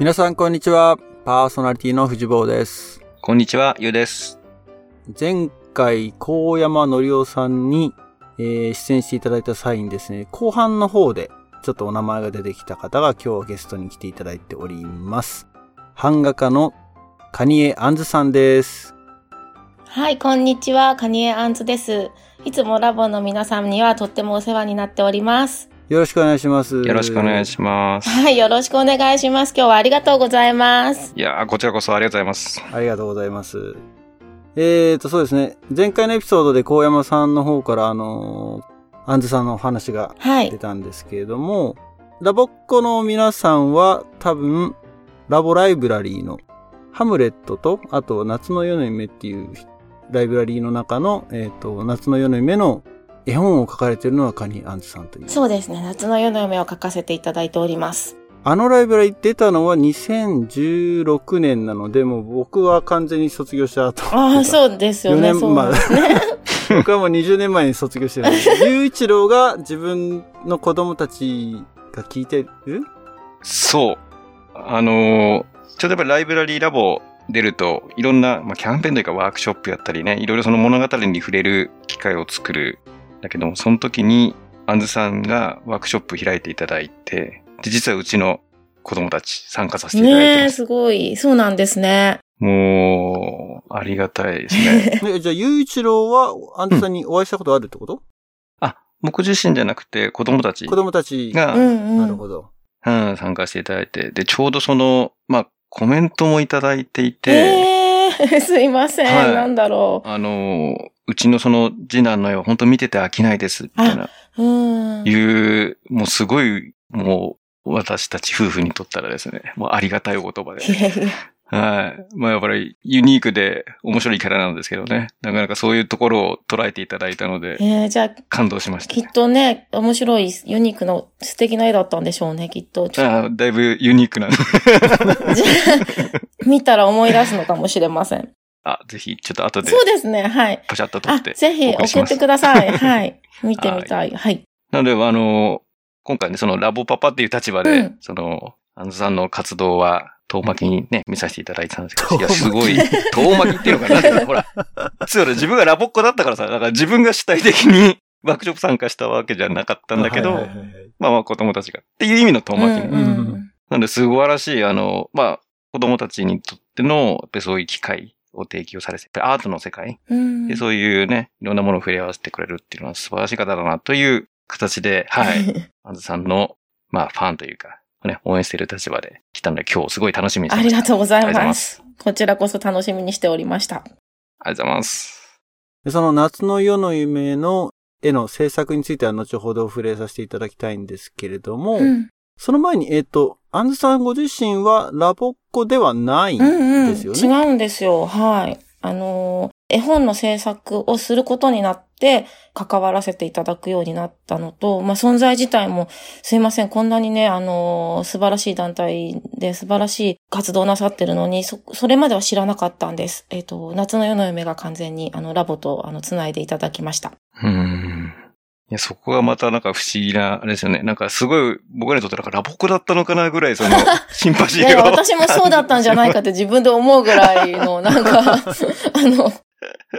皆さんこんにちは。パーソナリティの藤坊です。こんにちは、ゆうです。前回、高山のりおさんに、えー出演していただいた際にですね、後半の方で、ちょっとお名前が出てきた方が今日ゲストに来ていただいております。版画家のカニエ・アンズさんです。はい、こんにちは。カニエアンズです。いつもラボの皆さんにはとってもお世話になっております。よろしくお願いします。よろしくお願いします。はい、よろしくお願いします。今日はありがとうございます。いやー、こちらこそありがとうございます。ありがとうございます。えーと、そうですね。前回のエピソードで高山さんの方から、あのーアンズさんのお話がはい出。たんですけれども、ラボっ子の皆さんは多分、ラボライブラリーのハムレットと、あと夏の夜の夢っていうライブラリーの中の、えっ、と、夏の夜の夢の絵本を書かれているのはカニアンズさんという。そうですね。夏の夜の夢を書かせていただいております。あのライブラリー出たのは2016年なので、もう僕は完全に卒業した後。ああ、そうですよね。4年そうなんですね。僕はもう20年前に卒業してるんで、雄一郎が自分の子供たちが聞いてるそう。あのーちょっとやっぱりライブラリーラボ出ると、いろんな、まあ、キャンペーンというかワークショップやったりね、いろいろその物語に触れる機会を作る？だけども、その時に、アンズさんがワークショップ開いていただいて、で、実はうちの子供たち参加させていただいてます。すごい。そうなんですね。もう、ありがたいですね。ねじゃあ、雄一郎は、アンズさんにお会いしたことあるってこと、あ、僕自身じゃなくて子供たち子供たちが、うんうん。なるほど。うん、参加していただいて、で、ちょうどその、まあ、コメントもいただいていて、ええ すいません。はいなんだろあの、うちのその次男の絵を本当見てて飽きないです、みたいな、う。うん。いう、もうすごい、もう、私たち夫婦にとったらですね、もうありがたいお言葉で。はい。まあやっぱりユニークで面白いキャラなんですけどね。なかなかそういうところを捉えていただいたので、えー、じゃあ、感動しました、きっね。とね、面白い、ユニークの素敵な絵だったんでしょうね、きっと。ちょあだいぶユニークな。じゃあ見たら思い出すのかもしれません。あ、ぜひ、ちょっと後でそうですね、はい。パシャッと撮あっ、て。ぜひお送ってください。はい。見てみたい。はい。なので、あの、今回ね、そのラボパパっていう立場で、うんその、アンズさんの活動は、遠巻きにね、見させていただいてたんですけど、いや、すごい、遠巻きっていうのかな、ほら、そうだ、自分がラボっ子だったからさ、だから自分が主体的にワークショップ参加したわけじゃなかったんだけど、はいはいはいはいまあまあ子供たちが、っていう意味の遠巻きね。うんうんなんで、素晴らしい、あの、まあ、子供たちにとっての、やっぱりそういう機会を提供されて、アートの世界うんで、そういうね、いろんなものを触れ合わせてくれるっていうのは素晴らしい方だなという形で、はい。アンズさんの、まあ、ファンというか、ね、応援している立場で来たので、今日すごい楽しみにしてあました。りがとうございありがとうございま。ますこちらこそ楽しみにしておりました。ありがとうございます。でその夏の夜の夢の絵の制作については後ほど触れさせていただきたいんですけれども、うん。その前に、えっ、と、アンズさんご自身はラボっ子ではないんうんうん。ですよね。違うんですよ。はい。あのー、絵本の制作をすることになって、関わらせていただくようになったのと、まあ、存在自体も、すいません、こんなにね、あのー、素晴らしい団体で素晴らしい活動なさってるのに、そ、それまでは知らなかったんです。えっ、と、夏の夜の夢が完全に、あの、ラボと、あの、つないでいただきました。うーん。いや、そこがまたなんか不思議な、あれですよね。なんかすごい、僕らにとってなんかラボっ子だったのかなぐらい、その、シンパシーを。いやいや、私もそうだったんじゃないかって自分で思うぐらいの、なんか、あの、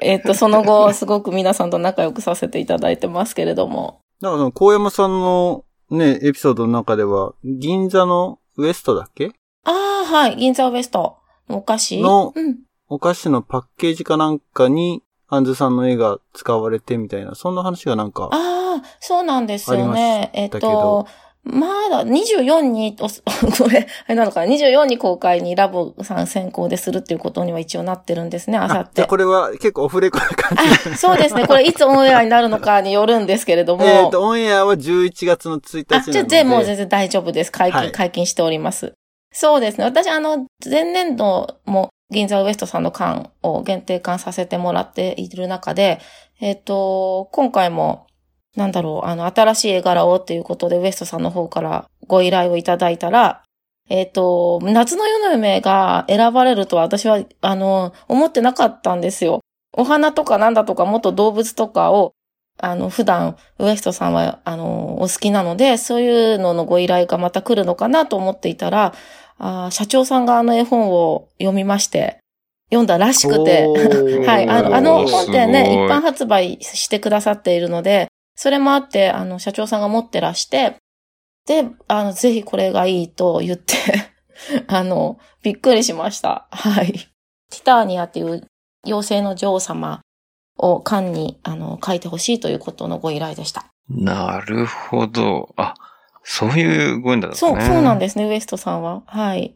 えっ、と、その後、すごく皆さんと仲良くさせていただいてますけれども。だからその、高山さんのね、エピソードの中では、銀座のウエストだっけ？ああ、はい、銀座ウエストのお菓子のうん。お菓子のパッケージかなんかに、アンズさんの絵が使われてみたいな、そんな話がなんか、ああ、そうなんですよあね。えっ、と、まだ24に、おこれ、あれなのかな、24に公開にラボさん先行でするっていうことには一応なってるんですね、あさって。これは結構オフレコな感じ。あ、そうですね。これいつオンエアになるのかによるんですけれども。えっと、オンエアは11月の1日なあ、ので。じゃもう全然大丈夫です。解禁、はい解禁しております。そうですね。私、あの、前年度も銀座ウエストさんの館を限定館させてもらっている中で、えっ、と、今回も、なんだろう、あの、新しい絵柄をっていうことでウエストさんの方からご依頼をいただいたら、えっ、と、夏の夜の夢が選ばれるとは私は、あの、思ってなかったんですよ。お花とかなんだとか、もっと動物とかを、あの、普段、ウエストさんは、あの、お好きなので、そういうののご依頼がまた来るのかなと思っていたら、あー社長さんがあの絵本を読みまして、読んだらしくて、はい。あの、あの本ってすね、一般発売してくださっているので、それもあって、あの、社長さんが持ってらして、で、あの、ぜひこれがいいと言って、あの、びっくりしました。はい。ティターニアっていう妖精の女王様を缶に、あの、書いてほしいということのご依頼でした。なるほど。あ、そういうご縁だったそう、ね。そうなんですね、ウエストさんは。はい。っ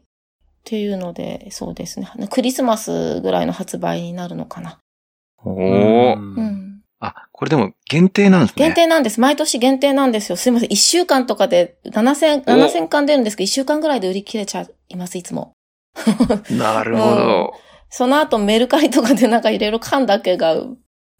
ていうので、そうですね。クリスマスぐらいの発売になるのかな。おお、うんうん。あ、これでも限定なんですね。限定なんです。毎年限定なんですよ。すいません。一週間とかで7000、お7000巻出るんですけど、一週間ぐらいで売り切れちゃいます、いつも。なるほど。その後メルカリとかでなんかいろいろ缶だけが、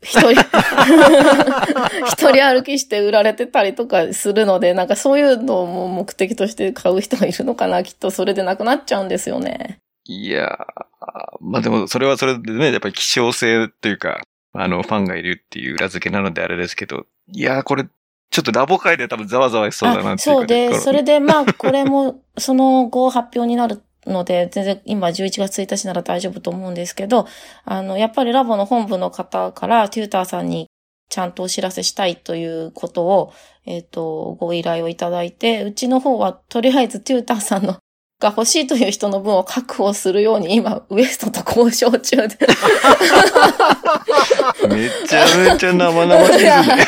一人、一人歩きして売られてたりとかするので、なんかそういうのも目的として買う人がいるのかな、きっとそれでなくなっちゃうんですよね。いやー、まあでもそれはそれでね、やっぱり希少性というか、あの、ファンがいるっていう裏付けなのであれですけど、いやーこれ、ちょっとラボ界で多分ざわざわしそうだなっていうあそうで、それで。でまあ、これも、その後発表になるので、全然今11月1日なら大丈夫と思うんですけど、あの、やっぱりラボの本部の方からテューターさんにちゃんとお知らせしたいということを、えっ、と、ご依頼をいただいて、うちの方はとりあえずテューターさんの が欲しいという人の分を確保するように今、ウエストと交渉中で。めちゃめちゃ生々しいですね。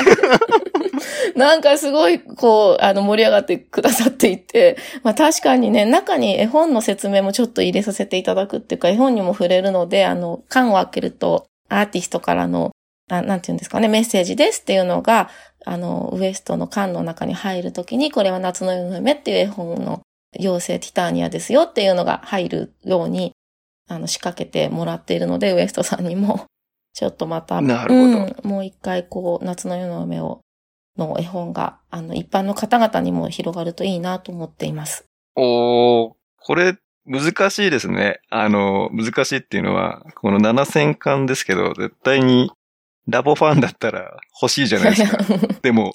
なんかすごい、こう、あの、盛り上がってくださっていて、まあ確かにね、中に絵本の説明もちょっと入れさせていただくっていうか、絵本にも触れるので、あの、缶を開けると、アーティストからの、ななんていうんですかね、メッセージですっていうのが、あの、ウエストの缶の中に入るときに、これは夏の夜の夢っていう絵本の妖精ティターニアですよっていうのが入るように、あの、仕掛けてもらっているので、ウエストさんにも、ちょっとまた、なるほど。うん、もう一回こう、夏の夜の夢を、の絵本が、あの、一般の方々にも広がるといいなと思っています。おー、これ、難しいですね。あの、難しいっていうのは、この7000巻ですけど、絶対にラボファンだったら欲しいじゃないですか。でも、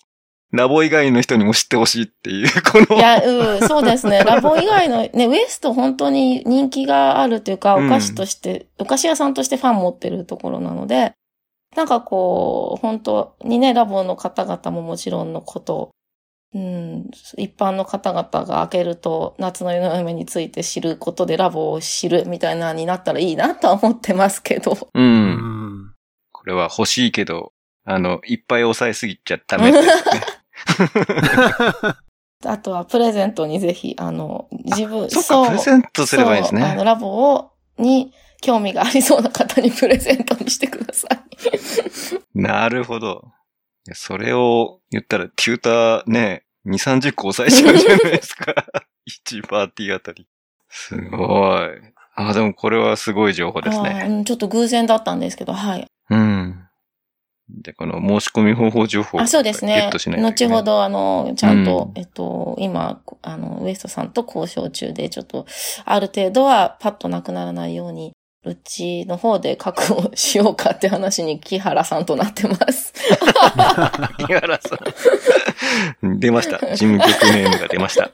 ラボ以外の人にも知ってほしいっていう、この。いや、うん、そうですね。ラボ以外の、ね、ウエスト本当に人気があるというか、うんお菓子として、お菓子屋さんとしてファン持ってるところなので、なんかこう、本当にね、ラボの方々ももちろんのこと、うん、一般の方々が開けると、夏の夜の夢について知ることでラボを知るみたいなになったらいいなとは思ってますけど。う。うんん。これは欲しいけど、あの、いっぱい抑えすぎちゃダメですね。あとはプレゼントにぜひ、あの、自分、そっか、プレゼントすればいいですね。そうあの、ラボを、に興味がありそうな方にプレゼントにしてください。なるほど。それを言ったら、テューターね、2、30個抑えちゃうじゃないですか。1パーティーあたり。すごい。あ、でもこれはすごい情報ですね。うんちょっと偶然だったんですけど、はい。うん。で、この申し込み方法情報あ、そうですゲッねトしない。といけない後ほ。ど、あの、ちゃんと、うんえっと、今、あの、ウエストさんと交渉中で、ちょっと、ある程度はパッとなくならないように、うちの方で確保しようかって話に木原さんとなってます。井原さん。出ました。事務局ネームが出ました。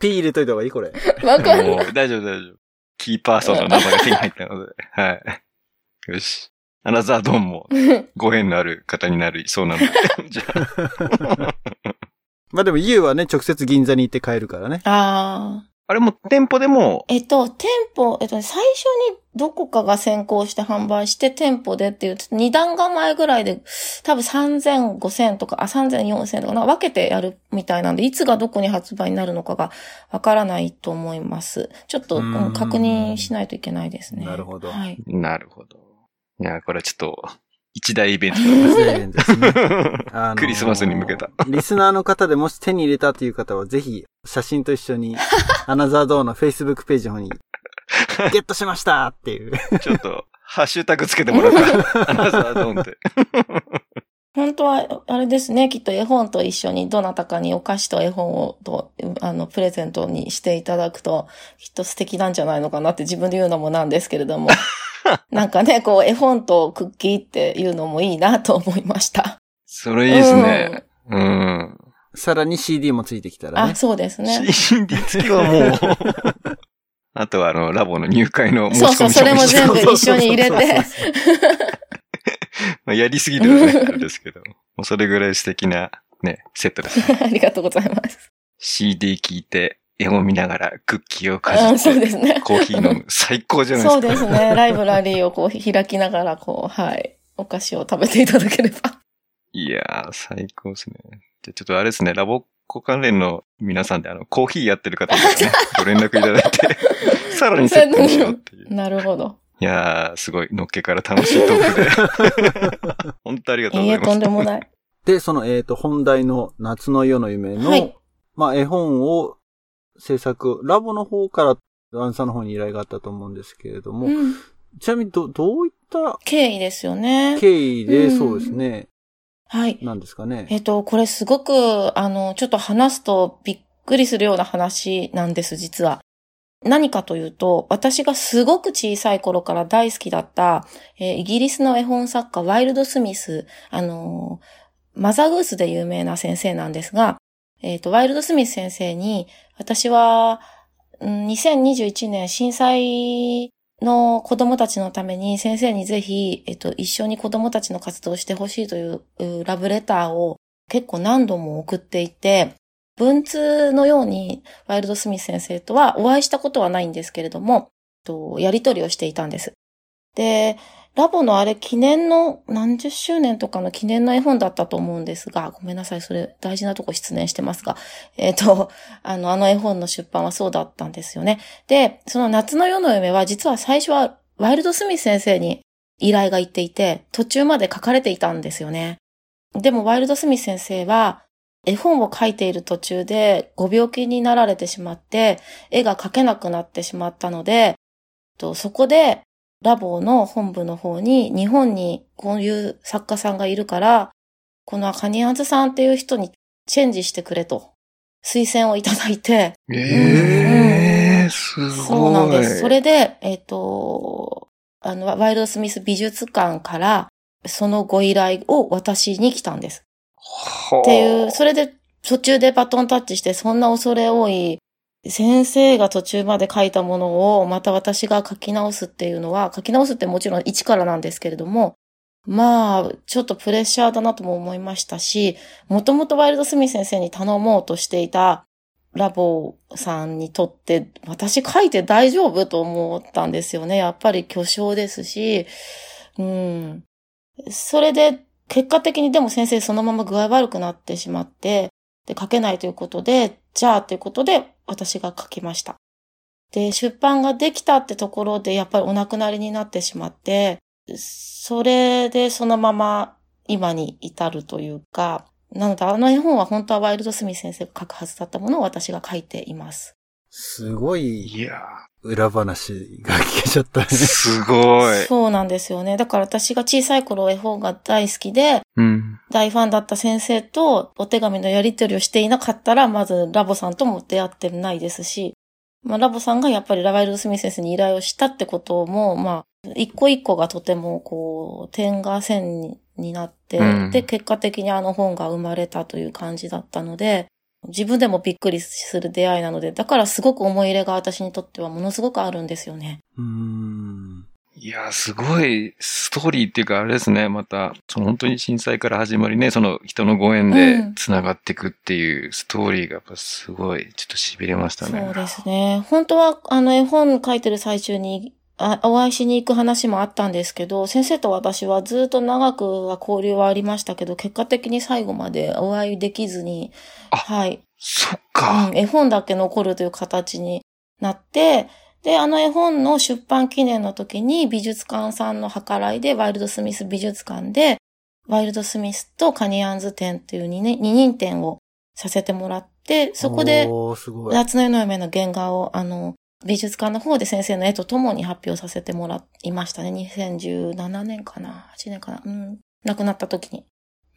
ピー入れといた方がいいこれ。わかんない。もう大丈夫大丈夫。キーパーソンの名前が手に入ったので。はい。よし。アナザードンもご縁のある方になりそうなので。じゃあ、まあでも U はね、直接銀座に行って買えるからね。ああ。あれも店舗でも、えっと、店舗、えっと、最初にどこかが先行して販売して店舗でっていう、二段構えぐらいで、多分3000、5000とか、あ、3000、4000とか、なんか分けてやるみたいなんで、いつがどこに発売になるのかがわからないと思います。ちょっと、確認しないといけないですね。なるほどはい。なるほど。いや、これはちょっと、一大イベントですね。あのークリスマスに向けた。リスナーの方でもし手に入れたという方は、ぜひ、写真と一緒に、アナザードーの Facebook ページの方に、ゲットしましたっていう。ちょっと、ハッシュタグつけてもらった。アナザードンって。本当は、あれですね、きっと絵本と一緒にどなたかにお菓子と絵本をと、あの、プレゼントにしていただくと、きっと素敵なんじゃないのかなって自分で言うのもなんですけれども。なんかね、こう、絵本とクッキーっていうのもいいなと思いました。それいいですね。うん。さらに CD もついてきたらねあ、。そうですね。CD 付きはもう、あとはあの、ラボの入会の申し込みそうそう、それも全部一緒に入れそうそうて。まあやりすぎるよね、あれですけど。もうそれぐらい素敵なね、セットですね。ありがとうございます。CD 聞いて、絵を見ながらクッキーをかじって、ですね。コーヒー飲む。最高じゃないですか。そうですね。ライブラリーをこう開きながら、こう、はい。お菓子を食べていただければ。いやー、最高ですね。じゃあちょっとあれですね、ラボっ子関連の皆さんであの、コーヒーやってる方とかね、ご連絡いただいて、さらにセットにしようっていう。なるほど。いやー、すごい、のっけから楽しいトークで。本当ありがとうございます。とんでもない。で、その、えっ、と、本題の夏の夜の夢の、はい。まあ、絵本を制作、ラボの方から、アンさんの方に依頼があったと思うんですけれども、うん。ちなみにど、どういった経緯ですよね。経緯で、うんそうですね、はい。なんですかね。えっと、これすごく、あの、ちょっと話すとびっくりするような話なんです、実は。何かというと、私がすごく小さい頃から大好きだった、えーイギリスの絵本作家、ワイルド・スミス、あのーマザーグースで有名な先生なんですが、えっ、と、ワイルド・スミス先生に、私は、2021年震災の子供たちのために先生にぜひ、えっと、一緒に子供たちの活動をしてほしいというラブレターを結構何度も送っていて、文通のようにワイルド・スミス先生とはお会いしたことはないんですけれども、やりとりをしていたんです。で、ラボのあれ記念の何十周年とかの記念の絵本だったと思うんですが、ごめんなさい、それ大事なとこ失念してますが、えっ、と、あの、あの絵本の出版はそうだったんですよね。で、その夏の夜の夢は実は最初はワイルド・スミス先生に依頼が行っていて、途中まで書かれていたんですよね。でもワイルド・スミス先生は絵本を書いている途中でご病気になられてしまって、絵が描けなくなってしまったので、とそこでラボの本部の方に日本にこういう作家さんがいるから、このカニアンズさんっていう人にチェンジしてくれと推薦をいただいて、ええー、すごい。そうなんです。それで、えっ、と、あの、ワイルドスミス美術館から、そのご依頼を私に来たんです。っていう、それで途中でバトンタッチして、そんな恐れ多い、先生が途中まで書いたものをまた私が書き直すっていうのは、書き直すってもちろん一からなんですけれども、まあ、ちょっとプレッシャーだなとも思いましたし、もともとワイルドスミ先生に頼もうとしていたラボさんにとって、私書いて大丈夫と思ったんですよね。やっぱり巨匠ですし、うん。それで、結果的にでも先生そのまま具合悪くなってしまって、で、書けないということで、じゃあということで私が書きました。で、出版ができたってところでやっぱりお亡くなりになってしまって、それでそのまま今に至るというか、なのであの絵本は本当はワイルドスミス先生が書くはずだったものを私が書いています。すごいいや裏話が聞けちゃったねー、。すごい。そうなんですよね。だから私が小さい頃絵本が大好きで、うん。大ファンだった先生とお手紙のやり取りをしていなかったら、まずラボさんとも出会ってないですし、まあ、ラボさんがやっぱりラワイルド・スミス先生に依頼をしたってことも、まあ、一個一個がとても、こう、点が線にになって、うんで、結果的にあの本が生まれたという感じだったので、自分でもびっくりする出会いなので、だからすごく思い入れが私にとってはものすごくあるんですよね。うーん。いやー、すごいストーリーっていうか、あれですね、また、その本当に震災から始まりね、その人のご縁うでん繋がっていくっていうストーリーがやっぱすごい、ちょっと痺れましたね。そうですね。本当は、あの、絵本書いてる最中に、あお会いしに行く話もあったんですけど、先生と私はずっと長くは交流はありましたけど、結果的に最後までお会いできずに、あはい、そっか。うん、絵本だけ残るという形になって、で、あの絵本の出版記念の時に美術館さんの計らいで、ワイルドスミス美術館で、ワイルドスミスとカニアンズ展っていう二人展をさせてもらって、そこで。夏の夜の夢の原画を、あの、美術館の方で先生の絵とともに発表させてもらいましたね。2017年かな ?8 年かなうん。亡くなった時に。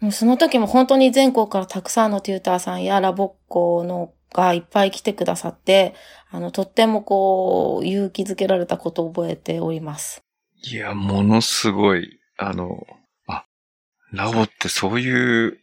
もうその時も本当に全国からたくさんのテューターさんやラボっ子のがいっぱい来てくださって、あの、とってもこう、勇気づけられたことを覚えております。いや、ものすごい、あの、あ、ラボってそういう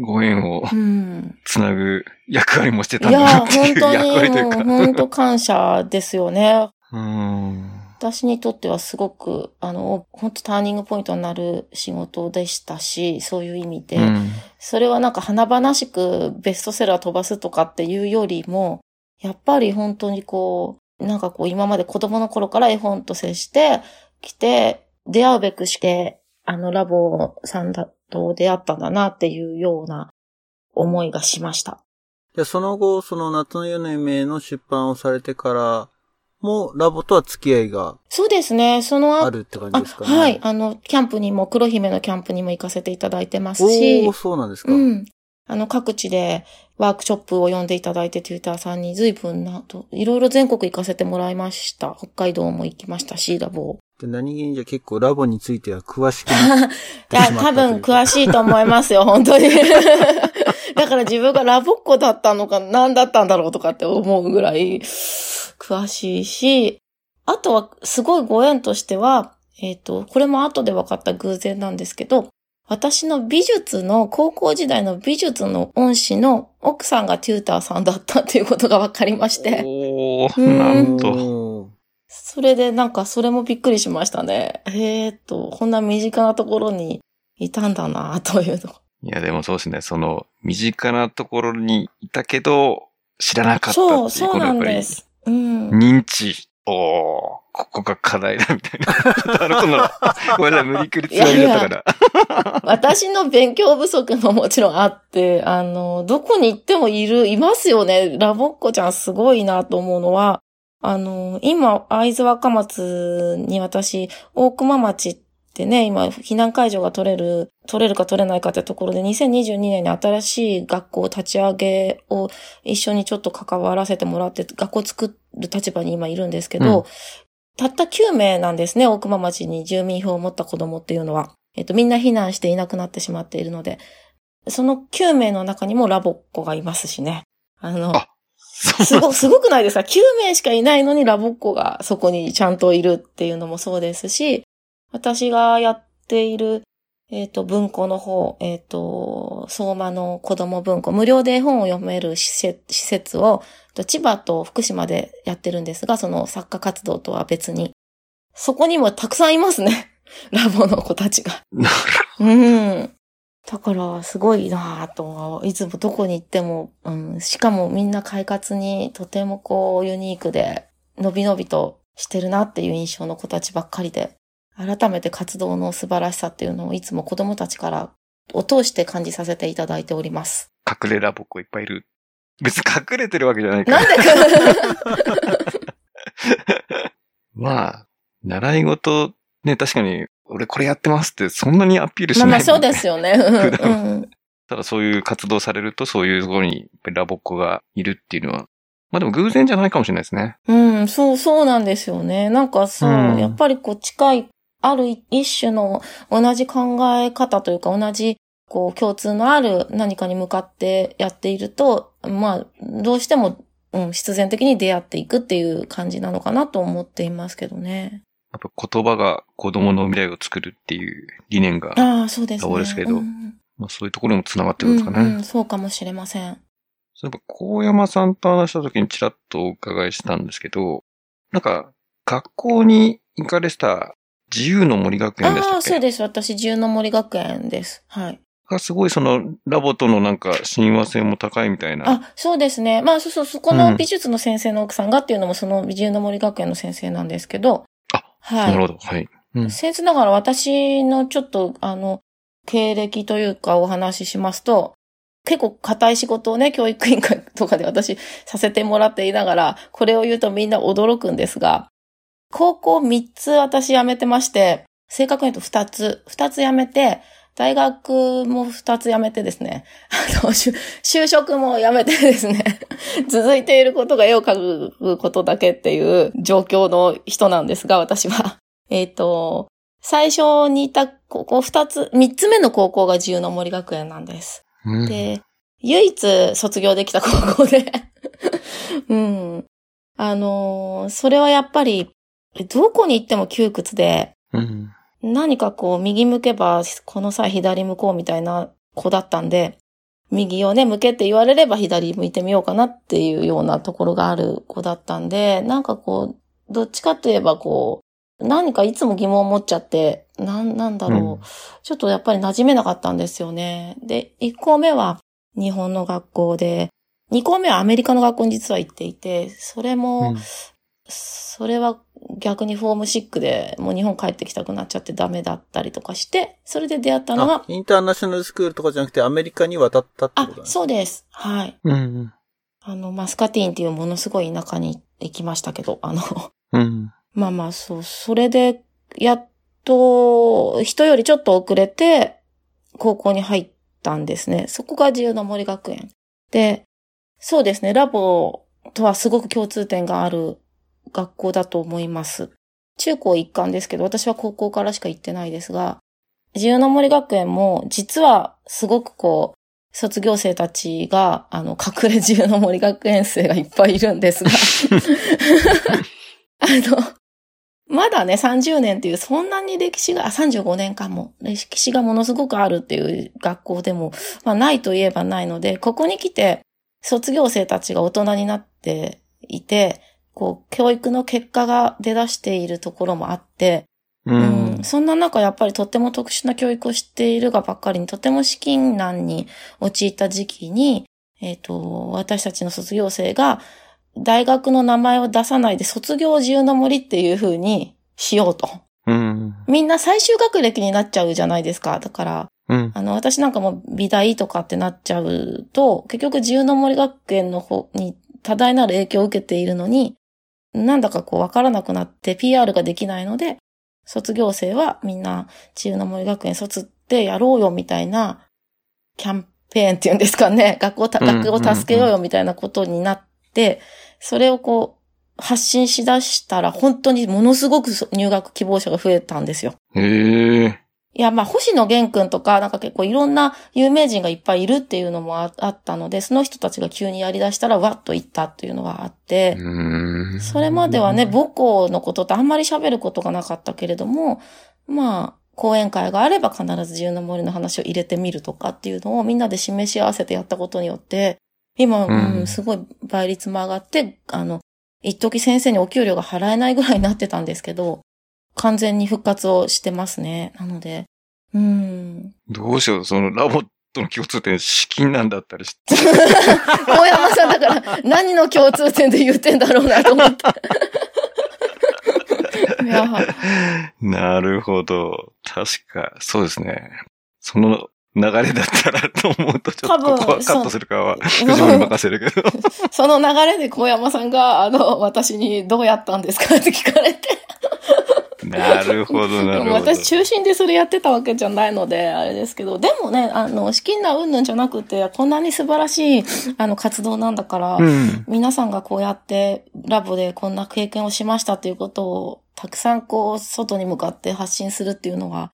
ご縁をうん。つなぐ役割もしてたんいや、だなっていう本当役割というに、か。もう本当感謝ですよね。うん。私にとってはすごく、あの、本当ターニングポイントになる仕事でしたし、そういう意味で、うんそれはなんか華々しくベストセラー飛ばすとかっていうよりも、やっぱり本当にこう、なんかこう今まで子供の頃から絵本と接してきて、出会うべくして、あのラボさんだと出会ったんだなっていうような思いがしました。で、その後、その夏の夜の夢の出版をされてからも、ラボとは付き合いがそうですね、その後あるって感じあですかね。はい。あの、キャンプにも、黒姫のキャンプにも行かせていただいてますしおー、、そうなんですか。うん。あの、各地でワークショップを呼んでいただいて、テューターさんに随分なと、いろいろ全国行かせてもらいました。北海道も行きましたし、ラボ。で何気にじゃ結構ラボについては詳しくなっ いや、多分詳しいと思いますよ、本当に。だから自分がラボっ子だったのか、何だったんだろうとかって思うぐらい詳しいし、あとはすごいご縁としては、えっ、と、これも後で分かった偶然なんですけど、私の美術の、高校時代の美術の恩師の奥さんがテューターさんだったっていうことが分かりまして、おー、うんなんと。それでなんかそれもびっくりしましたね。えーっと、こんな身近なところにいたんだなというの。いや、でもそうですね。その、身近なところにいたけど、知らなかったっていう、そう、そうなんです。うん。認知。おー、ここが課題だ、みたいな。ちょっとあの子の、ごめんなさい、無理くり強いだったから。私の勉強不足ももちろんあって、あの、どこに行ってもいる、いますよね。ラボっ子ちゃんすごいなと思うのは、あの、今、会津若松に私、大熊町ってね、今、避難会場が取れる、取れるか取れないかってところで、2022年に新しい学校立ち上げを一緒にちょっと関わらせてもらって、学校作る立場に今いるんですけど、うんたった9名なんですね、大熊町に住民票を持った子供っていうのは。えっと、みんな避難していなくなってしまっているので、その9名の中にもラボっ子がいますしね。あの、あすご、すごくないですか ?9 名しかいないのにラボっ子がそこにちゃんといるっていうのもそうですし、私がやっている、えっ、と、文庫の方、えっ、と、相馬の子供文庫、無料で絵本を読める施設を、と千葉と福島でやってるんですが、その作家活動とは別に。そこにもたくさんいますね。ラボの子たちが。なうん。だから、すごいなぁと、いつもどこに行っても、うん、しかもみんな快活にとてもこう、ユニークで、のびのびとしてるなっていう印象の子たちばっかりで、改めて活動の素晴らしさっていうのをいつも子供たちからを通して感じさせていただいております。隠れラボっ子いっぱいいる。別に隠れてるわけじゃないから。なんで まあ、習い事、ね、確かに、俺これやってますって、そんなにアピールしない、まあまあそうですよね。うんただそういう活動されると、そういうところにラボっ子がいるっていうのは、まあでも偶然じゃないかもしれないですね。うん、そう、そうなんですよね。なんかそう、うんやっぱりこう近い、ある一種の同じ考え方というか同じこう共通のある何かに向かってやっていると、まあ、どうしても、うん、必然的に出会っていくっていう感じなのかなと思っていますけどね。やっぱ言葉が子供の未来を作るっていう理念が、ああ、そうですね。そうですけどうんまあ、そういうところにも繋がってるんですかね。うんうんそうかもしれません。そういえば、高山さんと話した時にちらっとお伺いしたんですけど、なんか、学校に行かれてた自由の森学園でしたああ、そうです。私、自由の森学園です。はい。がすごいそのラボとのなんか親和性も高いみたいな。あ、そうですね。まあ、そうそう、そこの美術の先生の奥さんがっていうのも、その美獣の森学園の先生なんですけど、あはい。なるほど。はい。うん。僭越ながら私のちょっと、あの、経歴というかお話ししますと、結構硬い仕事をね、教育委員会とかで私させてもらっていながら、これを言うとみんな驚くんですが、高校3つ私辞めてまして、正確に言うと2つ、2つ辞めて、大学も2つ辞めてですね、あの、就就職も辞めてですね、続いていることが絵を描くことだけっていう状況の人なんですが、私は。えっ、と、最初にいた高校二つ、三つ目の高校が自由の森学園なんです。うんで、唯一卒業できた高校で、うん。あのーそれはやっぱり、どこに行っても窮屈で、うん。何かこう、右向けば、この際左向こうみたいな子だったんで、右をね、向けって言われれば左向いてみようかなっていうようなところがある子だったんで、なんかこう、どっちかといえばこう、何かいつも疑問を持っちゃって、なん、なんだろう、うん。ちょっとやっぱり馴染めなかったんですよね。で、1校目は日本の学校で、2校目はアメリカの学校に実は行っていて、それも、うん。それは逆にフォームシックでもう日本帰ってきたくなっちゃってダメだったりとかして、それで出会ったのあが、インターナショナルスクールとかじゃなくてアメリカに渡ったってあことなん、ですそうです。はい。うん。あの、マスカティーンっていうものすごい田舎に行きましたけど、あの、うん。まあまあ、そう、それで、やっと、人よりちょっと遅れて、高校に入ったんですね。そこが自由の森学園。で、そうですね、ラボとはすごく共通点がある学校だと思います。中高一貫ですけど、私は高校からしか行ってないですが、自由の森学園も、実はすごくこう、卒業生たちが、あの、隠れ自由の森学園生がいっぱいいるんですが、あの、まだね、30年っていう、そんなに歴史が、あ、35年間も、歴史がものすごくあるっていう学校でも、まあ、ないといえばないので、ここに来て、卒業生たちが大人になっていて、こう、教育の結果が出だしているところもあって、ううんん、そんな中、やっぱりとっても特殊な教育をしているがばっかりに、とても資金難に陥った時期に、えっ、と、私たちの卒業生が、大学の名前を出さないで卒業自由の森っていう風にしようと。うん。みんな最終学歴になっちゃうじゃないですか。だから、うん。あの、私なんかも美大とかってなっちゃうと、結局自由の森学園の方に多大なる影響を受けているのに、なんだかこうわからなくなって PR ができないので、卒業生はみんな自由の森学園卒ってやろうよみたいなキャンペーンっていうんですかね、学校学校を助けようよみたいなことになって、それをこう発信しだしたら本当にものすごく入学希望者が増えたんですよ。へえ。いや、まあ、星野源くんとか、なんか結構いろんな有名人がいっぱいいるっていうのもああったので、その人たちが急にやり出したら、わっと行ったっていうのがあって、うん。それまではね、母校のことってあんまり喋ることがなかったけれども、まあ、講演会があれば必ず自由の森の話を入れてみるとかっていうのをみんなで示し合わせてやったことによって、今、うんうん、すごい倍率も上がって、あの、一時先生にお給料が払えないぐらいになってたんですけど、完全に復活をしてますね。なので、うん。どうしよう、そのラボとの共通点、資金なんだったりして。大山さんだから、何の共通点で言ってんだろうなと思って。なるほど。確か、そうですね。その流れだったらと思うと、ちょっとここはカットするかは、藤本 に任せるけど。その流れで小山さんが、あの、私にどうやったんですかって聞かれて。なるほど、なるほど。私中心でそれやってたわけじゃないので、あれですけど、でもね、あの、資金な云々じゃなくて、こんなに素晴らしい、あの、活動なんだから、うん。皆さんがこうやってラボでこんな経験をしましたっていうことをたくさんこう外に向かって発信するっていうのは、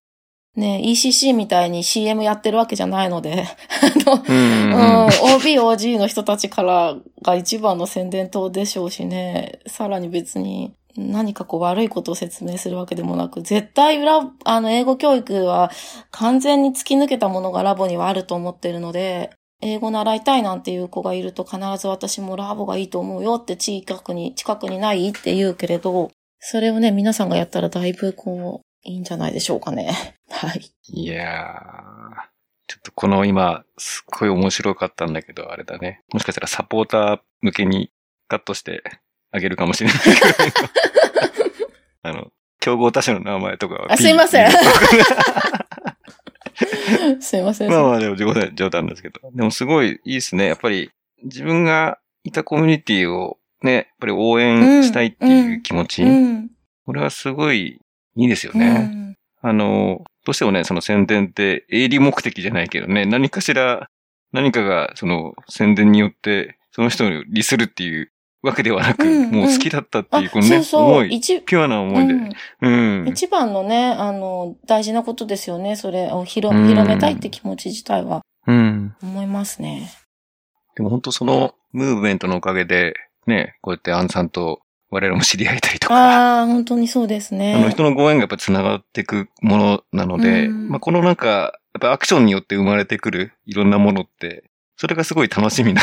ね、ECC みたいに CM やってるわけじゃないので、あの、うん。うん、OB、OG の人たちからが一番の宣伝塔でしょうしね、さらに別に何かこう悪いことを説明するわけでもなく、絶対裏、あの、英語教育は完全に突き抜けたものがラボにはあると思ってるので、英語習いたいなんていう子がいると必ず私もラボがいいと思うよって近くに、近くにないって言うけれど、それをね、皆さんがやったらだいぶこう、いいんじゃないでしょうかね。はい。いやー。ちょっとこの今、すっごい面白かったんだけど、あれだね。もしかしたらサポーター向けにカットしてあげるかもしれないけど。あの、競合他社の名前とかはあすいません すいません。まあまあでも冗談、ですけど。でもすごいいいですね。やっぱり自分がいたコミュニティをね、やっぱり応援したいっていう気持ち。うん。これはすごいいいですようね。んあの、どうしてもね、その宣伝って営利目的じゃないけどね、何かしら、何かがその宣伝によって、その人を利するっていうわけではなく、うんもう好きだったってあいう、このね、そうそう。思い、一ピュアな思いで。うんうん。一番のね、あの、大事なことですよね。それを広うん広めたいって気持ち自体はうん。思いますね。でも本当そのムーブメントのおかげで、ね、こうやってアンさんと我々も知り合えたりとか、ああ、本当にそうですね。あの人のご縁がやっぱ繋がっていくものなので、うんまあこのなんか、やっぱアクションによって生まれてくるいろんなものって、それがすごい楽しみな、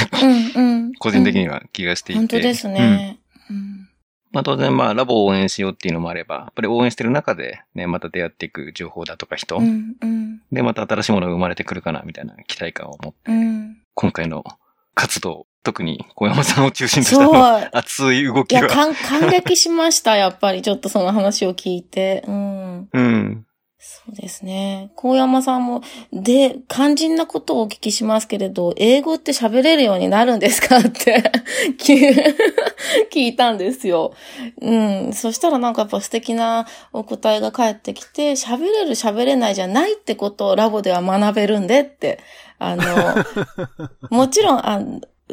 うんうん。個人的には気がしていて。本当ですね。うんまあ当然まあラボを応援しようっていうのもあれば、やっぱり応援してる中でね、また出会っていく情報だとか人、うんうんでまた新しいものが生まれてくるかなみたいな期待感を持って、うん。今回の活動、特に小山さんを中心とし。た熱い動いや、きが。感、感激しました、やっぱり。ちょっとその話を聞いて。うん。うん。そうですね。高山さんも、で、肝心なことをお聞きしますけれど、英語って喋れるようになるんですかって 聞 聞いたんですよ。うん。そしたらなんかやっぱ素敵なお答えが返ってきて、喋れる喋れないじゃないってことをラボでは学べるんでって、あの、もちろん、あ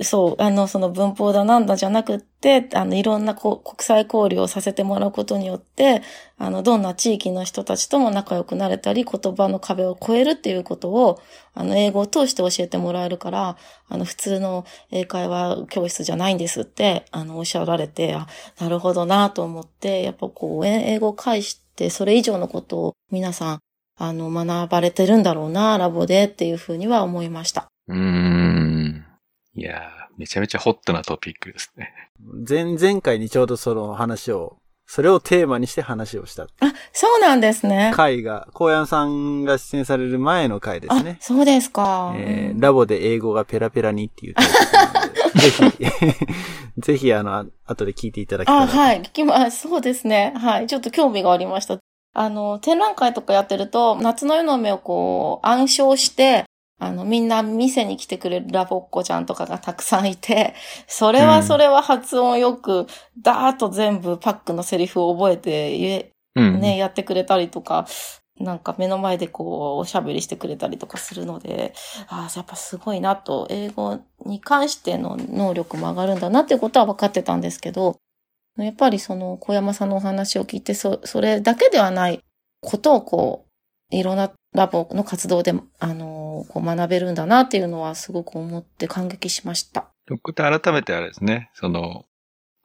そう、あの、その文法だなんだじゃなくって、あの、いろんなこ国際交流をさせてもらうことによって、あの、どんな地域の人たちとも仲良くなれたり、言葉の壁を越えるっていうことを、あの、英語を通して教えてもらえるから、あの、普通の英会話教室じゃないんですって、あの、おっしゃられて、あ、なるほどなと思って、やっぱこう、英語を介して、それ以上のことを皆さん、あの、学ばれてるんだろうな、ラボでっていうふうには思いました。うーん。いやー、めちゃめちゃホットなトピックですね。前々回にちょうどその話を、それをテーマにして話をしたあ、そうなんですね。回が、高山さんが出演される前の回ですあね、。そうですか。えーうんラボで英語がペラペラにっていうぜひ、ぜひあの、あ後で聞いていただきたいなあ、と。はい。聞きます。そうですね。はい。ちょっと興味がありました。あの、展覧会とかやってると、夏の夜の目をこう、暗唱して、あの、みんな店に来てくれるラボっ子ちゃんとかがたくさんいて、それはそれは発音よく、ダーッと全部パックのセリフを覚えて、うん。ね、やってくれたりとか、なんか目の前でこう、おしゃべりしてくれたりとかするので、ああ、やっぱすごいなと、英語に関しての能力も上がるんだなっていうことは分かってたんですけど、やっぱりその小山さんのお話を聞いて、そ、それだけではないことをこう、いろんなラボの活動で、あの、こう学べるんだなっていうのはすごく思って感激しました。こうやって改めてあれですね、その、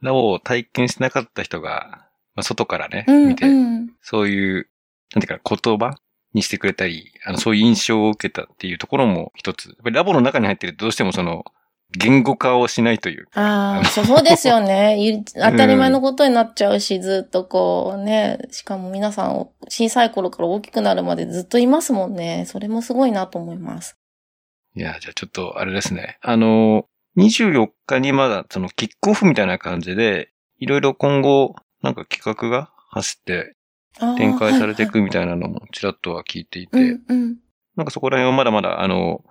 ラボを体験しなかった人が、まあ、外からね、うん、見て、うん。そういう、なんていうか、言葉にしてくれたり、あの、そういう印象を受けたっていうところも一つ。やっぱりラボの中に入ってるとどうしてもその、言語化をしないというか。ああ、そうですよね。い当たり前のことになっちゃうし、ずっとこうね、しかも皆さん小さい頃から大きくなるまでずっといますもんね。それもすごいなと思います。いや、じゃあちょっと、あれですね。あの、24日にまだ、その、キックオフみたいな感じで、いろいろ今後、なんか企画が走って展開されていはくみたいなのもちらっとは聞いていて。なんかそこら辺はまだまだ、あの、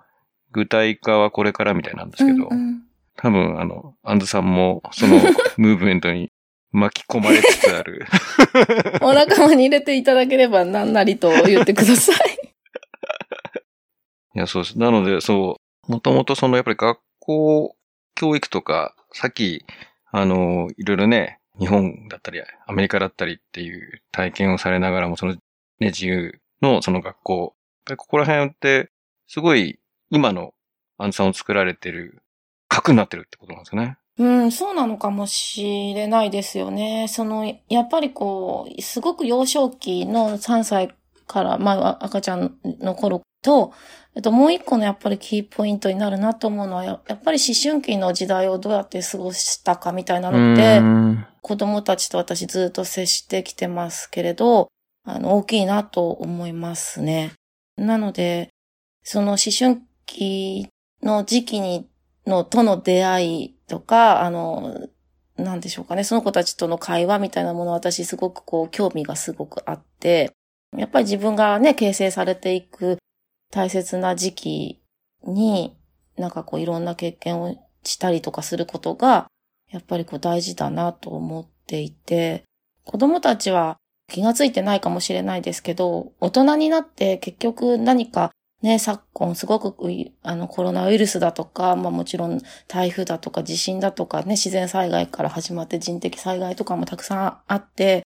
具体化はこれからみたいなんですけど、うんうん多分、あの、アンズさんも、その、ムーブメントに巻き込まれつつある。お仲間に入れていただければ何なりと言ってください。いや、そうです。なので、そう、もともとその、やっぱり学校教育とか、さっき、あの、いろいろね、日本だったり、アメリカだったりっていう体験をされながらも、その、ね、自由のその学校、ここら辺って、すごい、今のアンさんを作られてる、核になってるってことなんですよね。うん、そうなのかもしれないですよね。その、やっぱりこう、すごく幼少期の3歳から、まあ、赤ちゃんの頃と、えっと、もう一個のやっぱりキーポイントになるなと思うのは、ややっぱり思春期の時代をどうやって過ごしたかみたいなのって、子供たちと私ずっと接してきてますけれど、あの、大きいなと思いますね。なので、その思春期の時期に、の、との出会いとか、あの、なんでしょうかね、その子たちとの会話みたいなもの私すごくこう、興味がすごくあって、やっぱり自分がね、形成されていく大切な時期に、なんかこういろんな経験をしたりとかすることが、やっぱりこう大事だなと思っていて、子供たちは気がついてないかもしれないですけど、大人になって結局何かね、昨今すごくあのコロナウイルスだとか、まあもちろん台風だとか地震だとかね、自然災害から始まって人的災害とかもたくさんあって、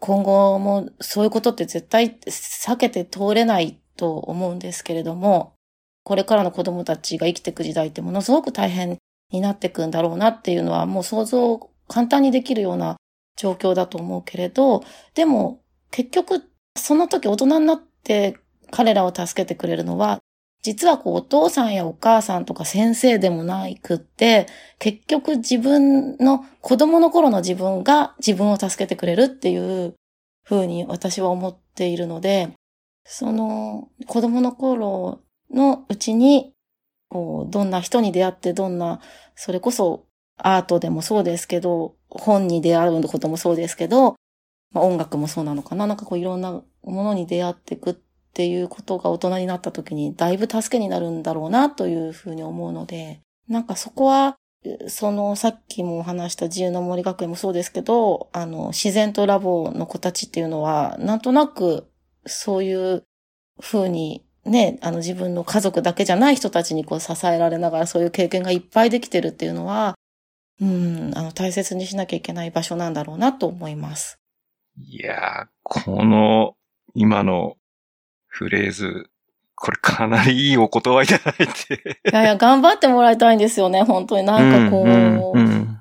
今後もそういうことって絶対避けて通れないと思うんですけれども、これからの子供たちが生きていく時代ってものすごく大変になっていくんだろうなっていうのはもう想像簡単にできるような状況だと思うけれど、でも結局その時大人になって彼らを助けてくれるのは実はこうお父さんやお母さんとか先生でもないくって、結局自分の子供の頃の自分が自分を助けてくれるっていうふうに私は思っているので、その子供の頃のうちに、こう、どんな人に出会ってどんな、それこそアートでもそうですけど、本に出会うこともそうですけど、まあ、音楽もそうなのかな。なんかこういろんなものに出会っていくっっていうことが大人になった時にだいぶ助けになるんだろうなというふうに思うので、なんかそこは、そのさっきも話した自由の森学園もそうですけど、あの、自然とラボの子たちっていうのは、なんとなくそういうふうにね、あの自分の家族だけじゃない人たちにこう支えられながらそういう経験がいっぱいできてるっていうのは、うん、あの大切にしなきゃいけない場所なんだろうなと思います。いやー、この今のフレーズ、これかなりいいお言葉いただいて。いやいや、頑張ってもらいたいんですよね、本当に。なんかこう、うんうんうん、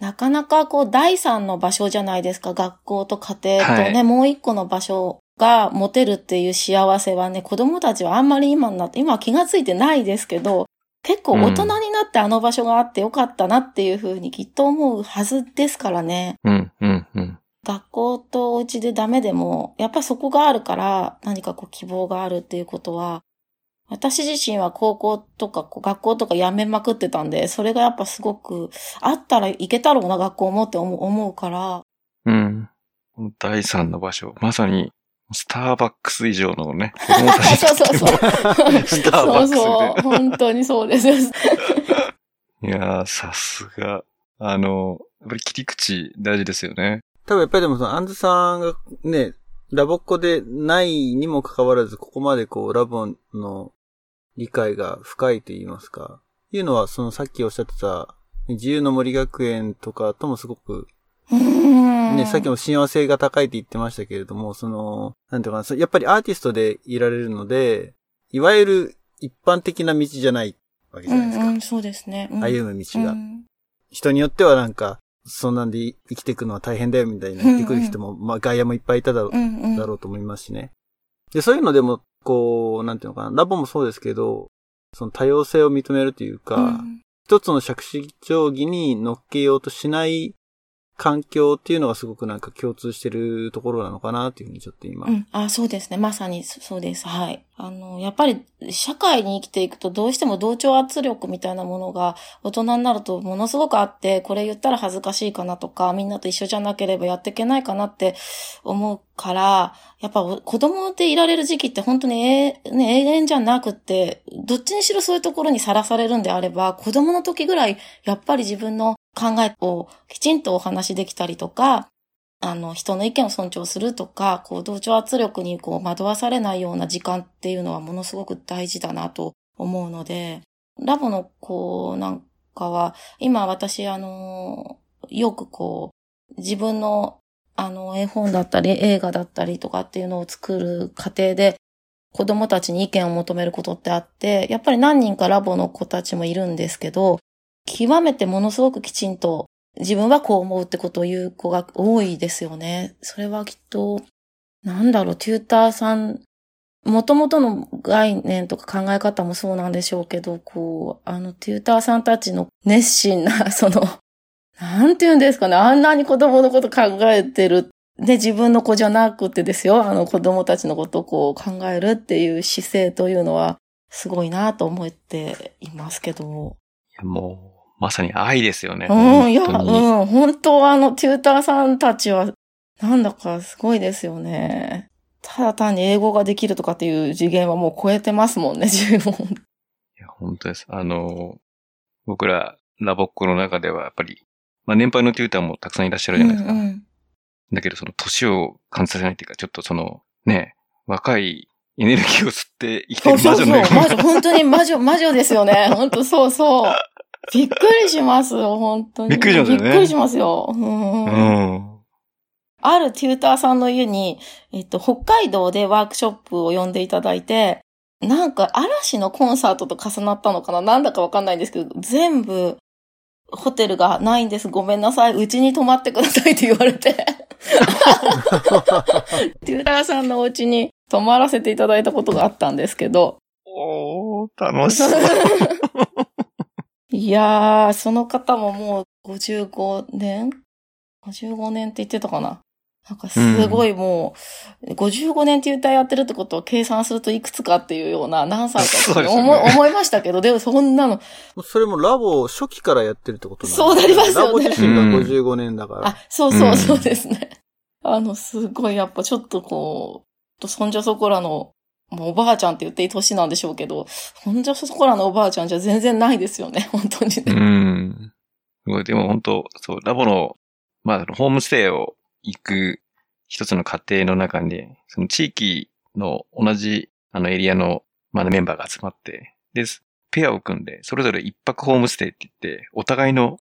なかなかこう、第三の場所じゃないですか。学校と家庭とね、はい、もう一個の場所が持てるっていう幸せはね、子供たちはあんまり今になって、今は気がついてないですけど、結構大人になってあの場所があってよかったなっていうふうにきっと思うはずですからね。うん、うん、うん。学校とお家でダメでも、やっぱそこがあるから何かこう希望があるっていうことは、私自身は高校とか学校とか辞めまくってたんで、それがやっぱすごく、あったら行けたろうな学校もって思うから。うん。第三の場所。まさに、スターバックス以上のね。そうそうそう。スターバックスそうそう。本当にそうです。いやー、さすが。あの、やっぱり切り口大事ですよね。多分やっぱりでもその、アンズさんがね、ラボっ子でないにもかかわらず、ここまでこう、ラボの理解が深いと言いますか、いうのは、そのさっきおっしゃってた、自由の森学園とかともすごく、ね、さっきも親和性が高いって言ってましたけれども、その、なんていうかな、やっぱりアーティストでいられるので、いわゆる一般的な道じゃないわけじゃないですか。うんうん、そうですね。うん、歩む道が、うん。人によってはなんか、そんなんで生きていくのは大変だよみたいな言ってくる人も、うんうん、まあ外野もいっぱいいただろううんうん、だろうと思いますしね。で、そういうのでも、こう、なんていうのかな、ラボもそうですけど、その多様性を認めるというか、うん、一つの尺式定規に乗っけようとしない環境っていうのがすごくなんか共通してるところなのかなっていうふうにちょっと今。うん。あ、そうですね。まさにそうです。はい。あの、やっぱり社会に生きていくとどうしても同調圧力みたいなものが大人になるとものすごくあって、これ言ったら恥ずかしいかなとか、みんなと一緒じゃなければやっていけないかなって思うから、やっぱ子供でいられる時期って本当にえ、ね、永遠じゃなくって、どっちにしろそういうところにさらされるんであれば、子供の時ぐらいやっぱり自分の考えをきちんとお話しできたりとか、あの、人の意見を尊重するとか、こう、同調圧力にこう、惑わされないような時間っていうのはものすごく大事だなと思うので、ラボの子なんかは、今私、あの、よくこう、自分の、あの、絵本だったり、映画だったりとかっていうのを作る過程で、子供たちに意見を求めることってあって、やっぱり何人かラボの子たちもいるんですけど、極めてものすごくきちんと自分はこう思うってことを言う子が多いですよね。それはきっと、なんだろう、テューターさん、元々の概念とか考え方もそうなんでしょうけど、こう、あの、テューターさんたちの熱心な、その、なんて言うんですかね、あんなに子供のこと考えてる。で、自分の子じゃなくてですよ、あの子供たちのことをこう考えるっていう姿勢というのは、すごいなと思っていますけど。いや、もう、まさに愛ですよね。うん、いや、うん、本当あの、テューターさんたちは、なんだかすごいですよね。ただ単に英語ができるとかっていう次元はもう超えてますもんね、十分。いや、本当です。あの、僕ら、ラボっ子の中ではやっぱり、まあ年配のテューターもたくさんいらっしゃるじゃないですか。うんうん、だけどその年を感じさせないっていうか、ちょっとその、ね、若いエネルギーを吸って生きてる魔女のような。そうそうそう、魔女、本当に魔女、魔女ですよね。本当そうそう。びっくりしますよ、本当に。びっくりしますよね。びっくりしますよ。うん。うん、あるテューターさんの家に、えっと、北海道でワークショップを呼んでいただいて、なんか嵐のコンサートと重なったのかな？なんだかわかんないんですけど、全部、ホテルがないんです。ごめんなさい。うちに泊まってくださいって言われて。テューターさんのお家に泊まらせていただいたことがあったんですけど、おー、楽しそう。いやー、その方ももう55年 ?55 年って言ってたかな？なんかすごいもう、55年っていう体やってるってことを計算するといくつかっていうような何歳かそうですね。思い思いましたけど、でもそんなの、それもラボ初期からやってるってことなんですそうなりますよね。ラボ自身が55年だから。あ、そうそううん。そうですね。あの、すごいやっぱちょっとこう、そんじょそこらの、おばあちゃんって言っていい年なんでしょうけど、そんじょそこらのおばあちゃんじゃ全然ないですよね、本当にうね。ん。すごい、でも本当そう、ラボの、まあ、ホームステイを行く一つの過程の中に、その地域の同じ、あのエリアの、まあ、メンバーが集まって、で、ペアを組んで、それぞれ一泊ホームステイって言って、お互いの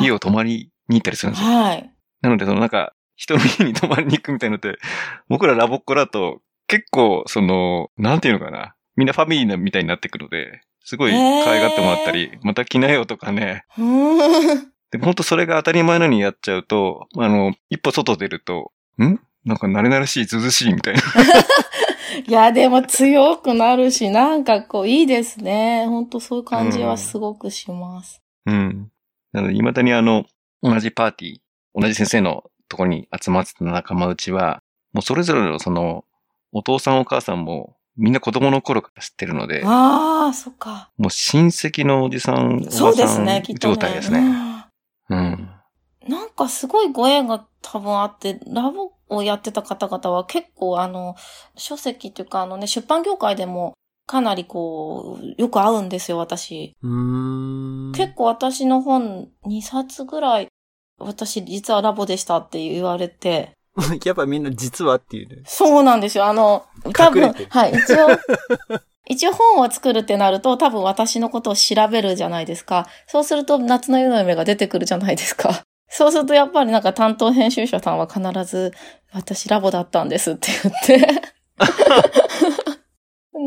家を泊まりに行ったりするんですよ。はい。なので、そのなんか、人の家に泊まりに行くみたいなのって、僕らラボっ子だと、結構、その、なんていうのかな。みんなファミリーなみたいになってくので、すごい可愛がってもらったり、また来なよとかね。で、本当それが当たり前のようにやっちゃうと、あの、一歩外出ると、ん？なんか慣れ慣れしい、ずずしいみたいな。いや、でも強くなるし、なんかこう、いいですね。本当そういう感じはすごくします。うん。なので、未だにあの、同じパーティー、同じ先生のとこに集まってた仲間内は、もうそれぞれのその、お父さんお母さんも、みんな子供の頃から知ってるので、ああ、そっか。もう親戚のおじさん、おそうばさんですね、きっとね。状態ですね。うん。うんなんかすごいご縁が多分あって、ラボをやってた方々は結構あの、書籍っていうかあのね、出版業界でもかなりこう、よく合うんですよ、私。うーん。結構私の本2冊ぐらい、私実はラボでしたって言われて、やっぱみんな実はっていうね。そうなんですよ。あの、多分はい、一応、一応本を作るってなると、多分私のことを調べるじゃないですか。そうすると、夏の夜の夢が出てくるじゃないですか。そうすると、やっぱりなんか担当編集者さんは必ず、私ラボだったんですって言って。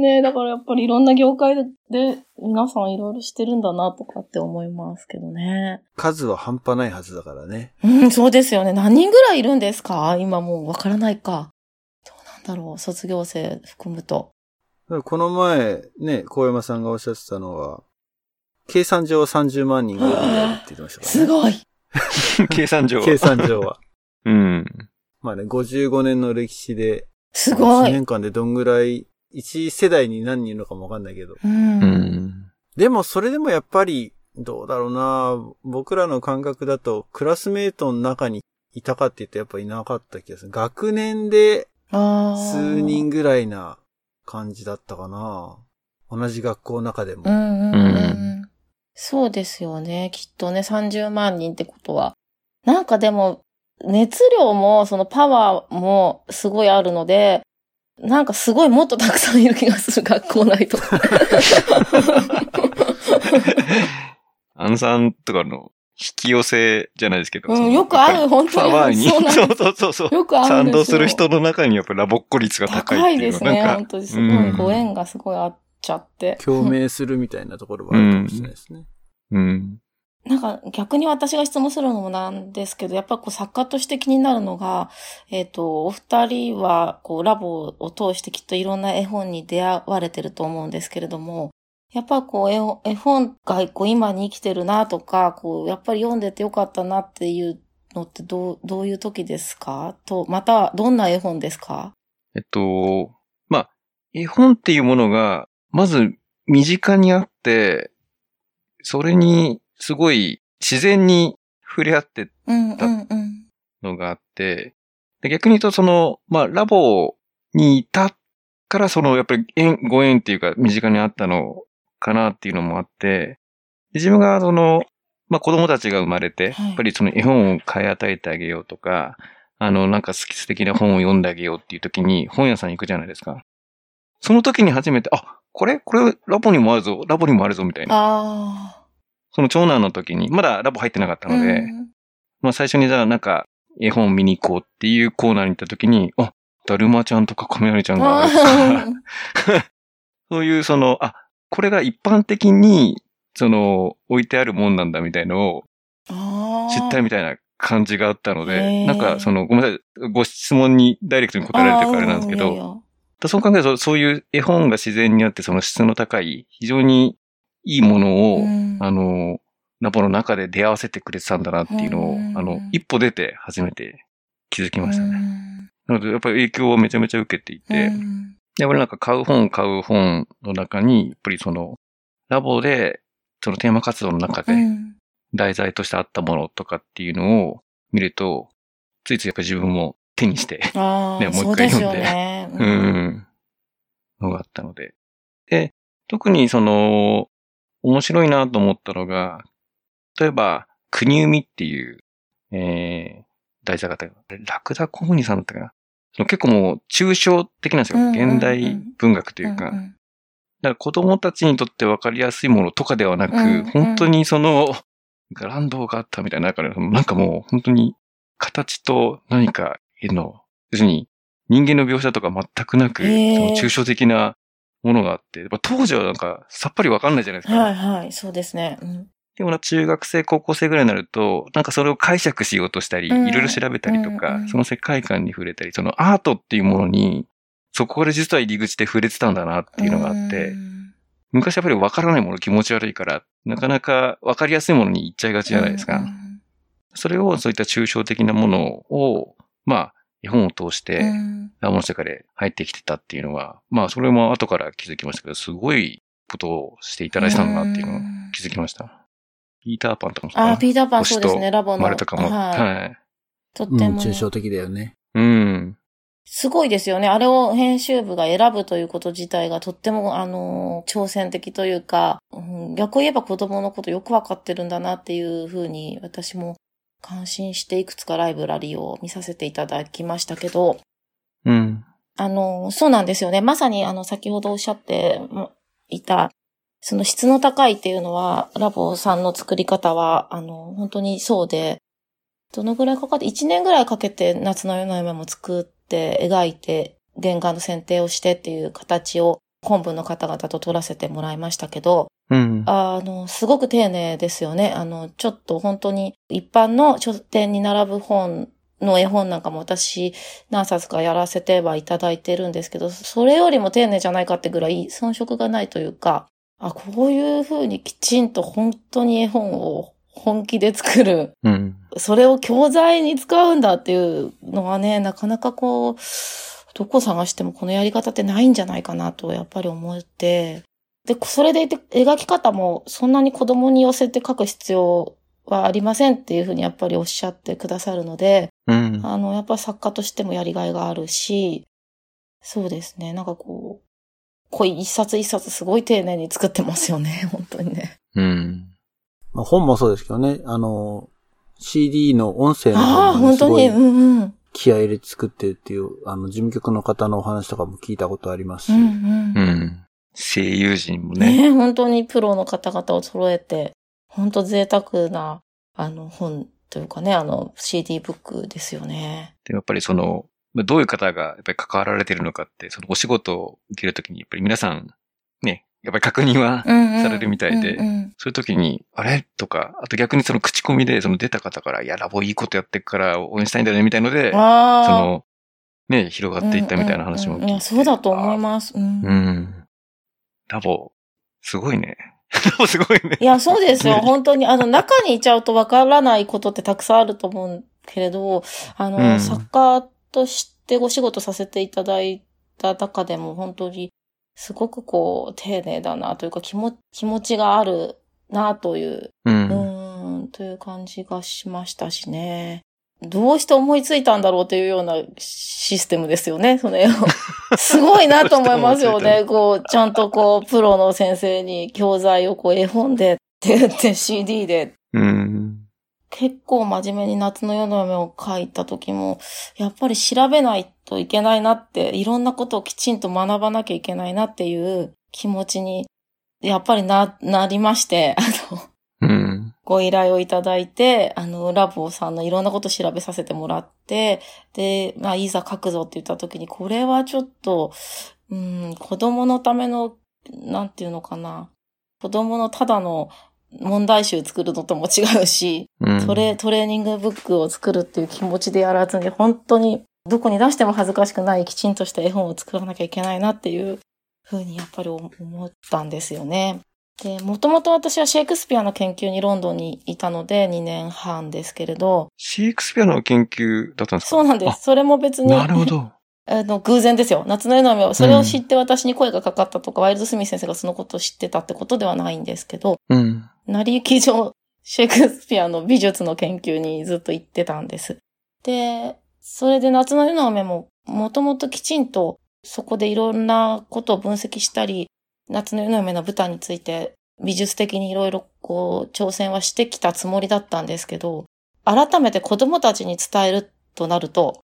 ねえ、だからやっぱりいろんな業界で皆さんいろいろしてるんだなとかって思いますけどね。数は半端ないはずだからね。うん、そうですよね。何人ぐらいいるんですか？今もうわからないか。どうなんだろう？卒業生含むと。この前、ね、小山さんがおっしゃってたのは、計算上は30万人がいるって言ってましたからね。すごい。計算上は。計算上は。うん。まあね、55年の歴史で、1すごい。年間でどんぐらい、1世代に何人いるのかもわかんないけど。でもそれでもやっぱり、どうだろうな僕らの感覚だと、クラスメートの中にいたかって言うとやっぱいなかった気がする。学年で数人ぐらいな感じだったかな同じ学校の中でも。うんうんうん、うんそうですよね。きっとね、30万人ってことは。なんかでも、熱量も、そのパワーもすごいあるので、なんかすごいもっとたくさんいる気がする、学校内とか。アンさんとかの引き寄せじゃないですけど。うんよくある本当にパワーに。そうなんですそうそうそうそう。よくあるん賛ですよ。同する人の中にやっぱりラボっ子率が高い高いっていうですね。のなんか本当にすごいご縁がすごいあっちゃって。共鳴するみたいなところはあるかもしれないですね。うん。なんか逆に私が質問するのもなんですけど、やっぱこう作家として気になるのが、えっ、と、お二人はこうラボを通してきっといろんな絵本に出会われてると思うんですけれども、やっぱこう絵本絵本がこう今に生きてるなとか、こうやっぱり読んでてよかったなっていうのってどう、どういう時ですか？と、またどんな絵本ですか？えっと、まあ、絵本っていうものが、まず身近にあって、それにすごい自然に触れ合ってうんうんうん。のがあって、で逆に言うとその、まあ、ラボにいたからその、やっぱり縁、ご縁っていうか身近にあったのかなっていうのもあって、で自分がその、まあ、子供たちが生まれて、はいやっぱりその絵本を買い与えてあげようとか、あの、なんか好き素敵な本を読んであげようっていう時に本屋さんに行くじゃないですか。その時に初めて、あ、これこれラボにもあるぞ、ラボにもあるぞみたいな。あその長男の時に、まだラボ入ってなかったあ。ので、うん。まあ最初にじゃあなんか絵本見に行こうっていうコーナーに行った時に、あ、だるまちゃんとか亀有ちゃんがあるとか、そういうその、あ、これが一般的に、その、置いてあるもんなんだみたいのを知ったみたいな感じがあったのへで、ー。なんかその、ごめんなさい、ご質問にダイレクトに答えられてるからあれなんですけど、そう考えると、そういう絵本が自然にあって、その質の高い、非常にいいものを、うんあの、ラボの中で出会わせてくれてたんだなっていうのを、うんあの、一歩出て初めて気づきましたね。ね。なので、やっぱり影響をめちゃめちゃ受けていて、うんやっぱりなんか買う本買う本の中に、やっぱりその、ラボで、そのテーマ活動の中でうん題材としてあったものとかっていうのを見ると、ついついやっぱり自分も手にして、ねもう一回読んでね。う。ん、のがあったので。で、特にその、面白いなと思ったのが、例えば、国海っていう、えー、題材があったラクダコムニさんだったかな？その結構もう抽象的なんですよ。うんうんうん現代文学というか。んんだから子供たちにとって分かりやすいものとかではなく、うんうん本当にその、ランドがあったみたいな中で、なんかもう本当に形と何か絵の、要するに人間の描写とか全くなく、抽象的なものがあって、やっぱ当時はなんかさっぱり分かんないじゃないですか。はいはい、そうですね。うんでもな中学生、高校生ぐらいになると、なんかそれを解釈しようとしたり、いうんろいろ調べたりとか、うんうんその世界観に触れたり、そのアートっていうものに、そこで実は入り口で触れてたんだなっていうのがあって、うん昔やっぱり分からないもの気持ち悪いから、なかなか分かりやすいものに行っちゃいがちじゃないですか。うんそれをそういった抽象的なものを、まあ、絵本を通して、うんラボの世界で入ってきてたっていうのは、まあ、それも後から気づきましたけど、すごいことをしていただいてたんだなっていうのを気づきました。ピーターパンとかもそうかなあ、ピーターパンそうですね、ラボの。丸とかも。はい。とっても。抽象的だよね。うん。すごいですよね。あれを編集部が選ぶということ自体がとっても、あの、挑戦的というか、うん逆を言えば子供のことよくわかってるんだなっていうふうに、私も感心していくつかライブラリーを見させていただきましたけど、うん。あの、そうなんですよね。まさに、あの、先ほどおっしゃっていた、その質の高いっていうのは、ラボさんの作り方は、あの、本当にそうで、どのぐらいかかって、1年ぐらいかけて夏の夜の夢も作って、描いて、原画の選定をしてっていう形を、本文の方々と取らせてもらいましたけど、うん。あの、すごく丁寧ですよね。あの、ちょっと本当に一般の書店に並ぶ本の絵本なんかも私何冊かやらせてはいただいてるんですけど、それよりも丁寧じゃないかってぐらい遜色がないというか、あ、こういうふうにきちんと本当に絵本を本気で作る、うん。それを教材に使うんだっていうのはね、なかなかこう、どこ探してもこのやり方ってないんじゃないかなとやっぱり思って、で、それでいて描き方もそんなに子供に寄せて描く必要はありませんっていうふうにやっぱりおっしゃってくださるので、うん。あの、やっぱ作家としてもやりがいがあるし、そうですね、なんかこう、こう一冊一冊すごい丁寧に作ってますよね、本当にね。うん。まあ、本もそうですけどね、あの、CD の音声のああ、方もね、すごい本当に、うんうん。気合い入れて作ってるっていう、あの、事務局の方のお話とかも聞いたことありますし、うんうんうん。声優陣もね。ね本当にプロの方々を揃えて、本当贅沢な、あの、本というかね、あの、CD ブックですよね。でやっぱりその、まあどういう方がやっぱり関わられてるのかって、そのお仕事を受けるときに、やっぱり皆さん、ね、やっぱり確認は、されるみたいでうんうんそういう時に、あれ？とか、あと逆にその口コミで、その出た方から、いや、ラボいいことやってるから応援したいんだよね、みたいので、そ。の、ね、広がっていったみたいな話も聞いて。うんうんうんそうだと思います。うんあうん。ラボ、すごいね。ラボすごいね。いや、そうですよ。ね本当に、あの、中にいちゃうとわからないことってたくさんあると思うけれど、あの、うん作家としてご仕事させていただいた中でも、本当に、すごくこう、丁寧だなというか、気も、気持ちがあるなという、う。うんーん、という感じがしましたしね。どうして思いついたんだろうというようなシステムですよね、その絵を。すごいなと思いますよね。こう、ちゃんとこう、プロの先生に教材をこう、絵本でって言って CD で。結構真面目に夏の夜の夢を書いた時も、やっぱり調べないといけないなって、いろんなことをきちんと学ばなきゃいけないなっていう気持ちに、やっぱりな、なりまして、あの、うん。ご依頼をいただいて、あの、ラボさんのいろんなことを調べさせてもらって、で、まあ、いざ書くぞって言った時に、これはちょっと、うん、子供のための、なんていうのかな。子供のただの問題集作るのとも違うし、うん。トレ、トレーニングブックを作るっていう気持ちでやらずに、本当にどこに出しても恥ずかしくないきちんとした絵本を作らなきゃいけないなっていうふうにやっぱり思ったんですよね。で、もともと私はシェイクスピアの研究にロンドンにいたので2年半ですけれど。シェイクスピアの研究だったんですか？そうなんです。それも別に。なるほど。あの、偶然ですよ。夏の夜の雨それを知って私に声がかかったとか、うん、ワイルドスミス先生がそのことを知ってたってことではないんですけど、うん。成り行き上、シェイクスピアの美術の研究にずっと行ってたんです。で、それで夏の夜の雨も、もともときちんとそこでいろんなことを分析したり、夏の夜の雨の舞台について美術的にいろいろこう挑戦はしてきたつもりだったんですけど、改めて子供たちに伝えるとなると、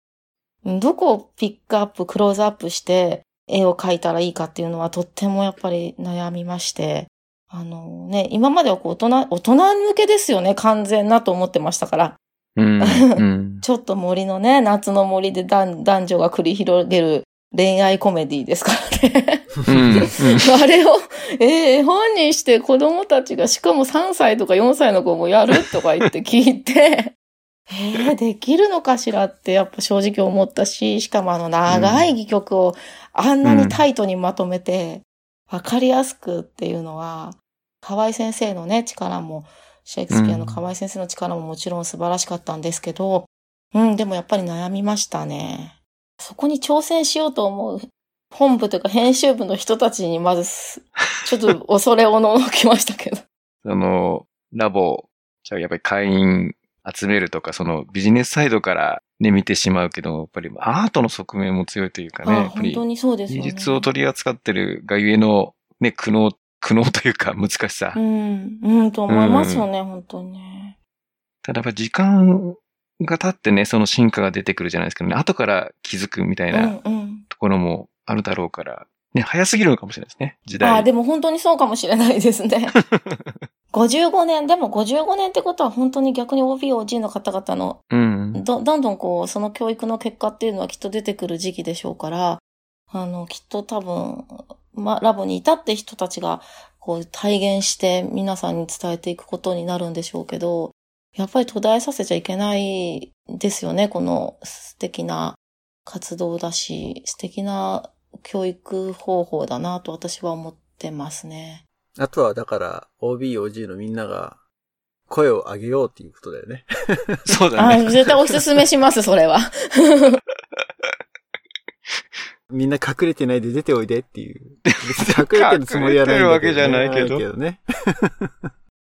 どこをピックアップ、クローズアップして絵を描いたらいいかっていうのはとってもやっぱり悩みまして、あのね、今まではこう大人、大人向けですよね、完全なと思ってましたから。うん、ちょっと森のね、夏の森で男女が繰り広げる恋愛コメディですからね。あれを、えー、絵本にして子供たちがしかも3歳とか4歳の子もやるとか言って聞いて、えー、できるのかしらってやっぱ正直思ったし、しかもあの長い戯曲をあんなにタイトにまとめて、わかりやすくっていうのは、河合先生のね、力も、シェイクスピアの河合先生の力ももちろん素晴らしかったんですけど、うん、でもやっぱり悩みましたね。そこに挑戦しようと思う本部というか編集部の人たちにまず、ちょっと恐れおののきましたけど。その、ラボ、じゃあやっぱり会員集めるとか、そのビジネスサイドからね、見てしまうけど、やっぱりアートの側面も強いというかね。本当にそうですよね。技術を取り扱ってるがゆえの、ね、苦悩、苦悩というか難しさ。うん、うんと思いますよね、うん、本当にね。ただやっぱ時間が経ってね、その進化が出てくるじゃないですかね。後から気づくみたいなところもあるだろうから、ね、早すぎるのかもしれないですね、時代。ああ、でも本当にそうかもしれないですね。55年、でも55年ってことは本当に逆に OB、OG の方々の、うん、ど、どんどんこう、その教育の結果っていうのはきっと出てくる時期でしょうから、あの、きっと多分、ま、ラボにいたって人たちが、こう、体現して皆さんに伝えていくことになるんでしょうけど、やっぱり途絶えさせちゃいけないですよね、この素敵な活動だし、素敵な教育方法だなと私は思ってますね。あとはだから、OB、OG のみんなが声を上げようっていうことだよね。そうだね。あ絶対お勧めします、それは。みんな隠れてないで出ておいでっていう。隠れてるつもりはないんだけど、ね。隠れてるわけじゃないけど。けどね。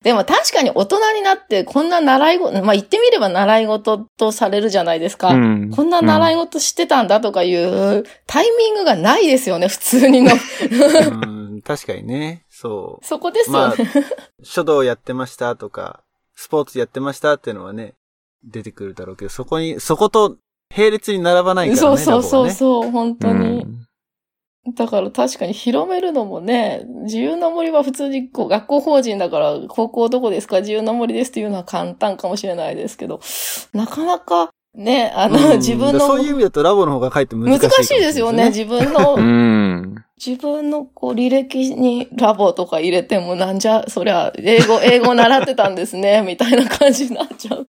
でも確かに大人になってこんな習い事、まあ言ってみれば習い事とされるじゃないですか。うん、こんな習い事してたんだとかいうタイミングがないですよね、普通にの。うん確かにね。そう。そこですよね。まあ、書道やってましたとか、スポーツやってましたっていうのはね、出てくるだろうけど、そこに、そこと並列に並ばないからね。そうそうそうそう、ね、本当に。うんだから確かに広めるのもね、自由の森は普通にこう学校法人だから高校どこですか自由の森ですっていうのは簡単かもしれないですけど、なかなかね、あの、自分の。そういう意味だとラボの方が書いて難しい、ね、難しいですよね、自分の。うん、自分のこう履歴にラボとか入れてもなんじゃ、そりゃ、英語、英語習ってたんですね、みたいな感じになっちゃう。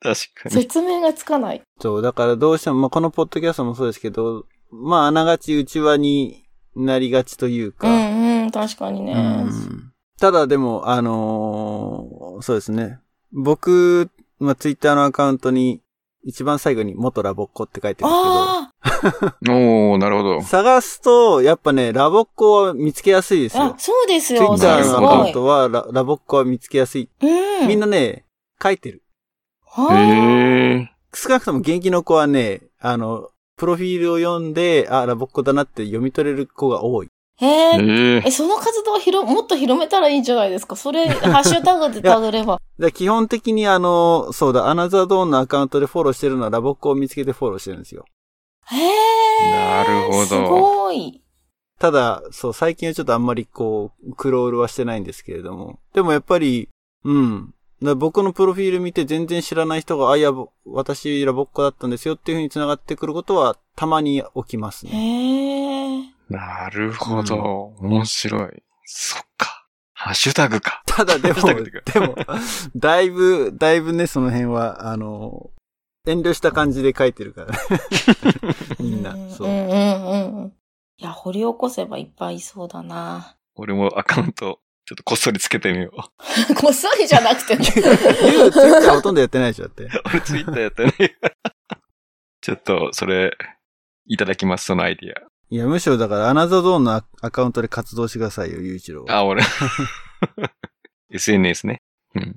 確かに。説明がつかない。そう、だからどうしても、まあ、このポッドキャストもそうですけど、まあ、あながち内輪になりがちというか。うんうん、確かにね。うん、ただでも、あのー、そうですね。僕、まあ、ツイッターのアカウントに、一番最後に元ラボっ子って書いてるんですけど。おー、なるほど。探すと、やっぱね、ラボっ子は見つけやすいですよ。あ、そうですよ。ツイッターのアカウントはララボっ子は見つけやすい。うん、みんなね、書いてる。へー。少なくとも元気の子はね、あの、プロフィールを読んで、あ、ラボっ子だなって読み取れる子が多い。へえ。え、その活動を広、もっと広めたらいいんじゃないですか？それ、ハッシュタグで タグれば。基本的にあの、そうだ、アナザードーンのアカウントでフォローしてるのはラボっ子を見つけてフォローしてるんですよ。へえ。なるほど。すごい。ただ、そう、最近はちょっとあんまりこう、クロールはしてないんですけれども。でもやっぱり、うん。僕のプロフィール見て全然知らない人が、あ、いや、私ラボっ子だったんですよっていうふうに繋がってくることはたまに起きますね。へー。なるほど。うん、面白い。そっか。ハッシュタグか。ただでも、でも、だいぶ、だいぶね、その辺は、あの、遠慮した感じで書いてるからね。みんなう。そうう。んうんうんうん。いや、掘り起こせばいっぱいいそうだな。俺もアカウント、ちょっとこっそりつけてみよう。こっそりじゃなくてね。ユーツイッターほとんどやってないでしょ、だって。俺ツイッターやったね。ちょっと、それ、いただきます、そのアイディいや、むしろだから、アナザードーンのアアカウントで活動してくださいよ、ゆういちろう。ア。あ、俺。SNS ね。うん。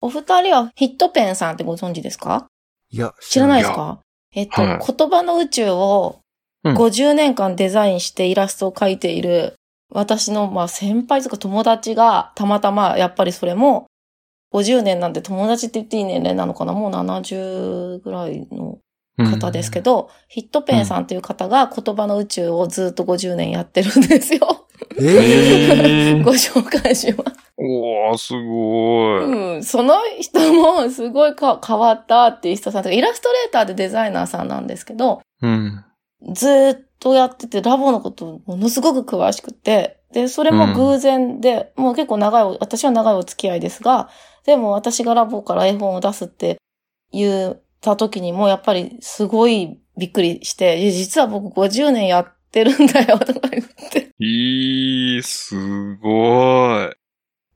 お二人はヒットペンさんってご存知ですか？いや、知らないですか？えっと、はい言葉の宇宙をうん50年間デザインしてイラストを描いている、私のまあ先輩とか友達がたまたまやっぱりそれも50年なんで友達って言っていい年齢なのかな？もう70ぐらいの方ですけど、ヒットペンさんという方が言葉の宇宙をずっと50年やってるんですよ。ええご紹介します。おー、すごい。うん、その人もすごいか変わったっていう人さんとか、イラストレーターでデザイナーさんなんですけど、うん。ずーっとやってて、ラボのことものすごく詳しくて、で、それも偶然で、もう結構長いお、私は長いお付き合いですが、でも私がラボから絵本を出すって言った時にも、やっぱりすごいびっくりして、実は僕50年やってるんだよ、とか言って。いい、すごい。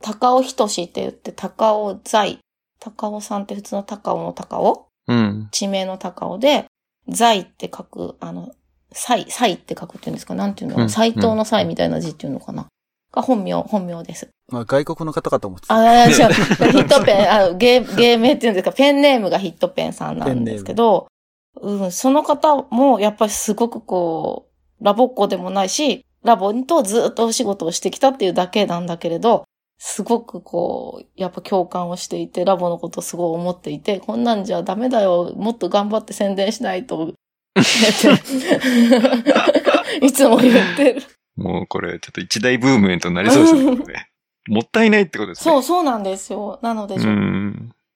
高尾仁志って言って、高尾財。高尾さんって普通の高尾の高尾？うん。地名の高尾で、財って書く、あの、祭、祭って書くっていうんですか？なんていうのう？ん斎藤の祭みたいな字っていうのかな、が本名、本名です。まあ、外国の方かと思ってた。あ、違う。ヒットペン、あ芸、芸名っていうんですか、ペンネームがヒットペンさんなんですけど、うん、その方もやっぱりすごくこう、ラボっ子でもないし、ラボとずっとお仕事をしてきたっていうだけなんだけれど、すごくこう、やっぱ共感をしていて、ラボのことをすごい思っていて、こんなんじゃダメだよ、もっと頑張って宣伝しないと、いつも言ってる。もうこれ、ちょっと一大ブームエントになりそうですね。もったいないってことですね。そう、そうなんですよ。なので。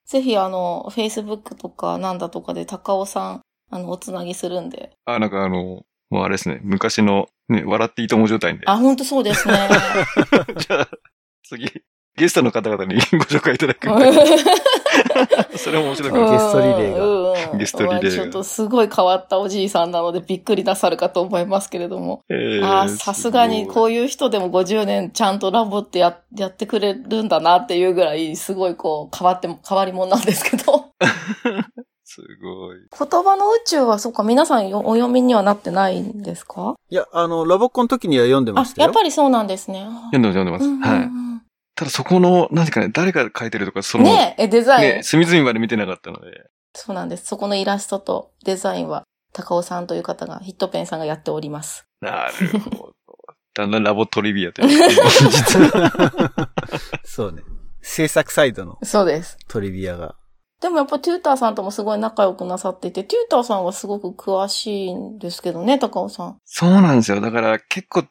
ぜひあの、Facebook とかなんだとかで高尾さん、あの、おつなぎするんで。あ、なんかあの、もうあれですね。昔の、ね、笑っていいとも状態で。あ、ほんとそうですね。じゃあ、次、ゲストの方々にご紹介いただく。それも面白いかゲら。ストリレーががゲストリレーがちょっとすごい変わったおじいさんなのでびっくりなさるかと思いますけれども。えーああ、さすがにこう。ういう人でも50年ちゃんとラボってややってくれるんだなっていうぐらい、すごいこう変わっても、変わり者なんですけど。すごい。言葉の宇宙はそうか、皆さんよお読みにはなってないんですか？いや、あの、ラボコンの時には読んでまあし、たよ。やっぱりそうなんですね。読んでます、読んでます。はい。うんただそこの、何かね、誰が書いてるとか、その、ねえ、デザイン、ね、隅々まで見てなかったので。そうなんです。そこのイラストとデザインは、高尾さんという方が、ヒットペンさんがやっております。なるほど。だんだんラボトリビアというか。実は。そうね。制作サイドのそうです。トリビアが。でもやっぱテューターさんともすごい仲良くなさっていて、テューターさんはすごく詳しいんですけどね、高尾さん。そうなんですよ。だから結構、テ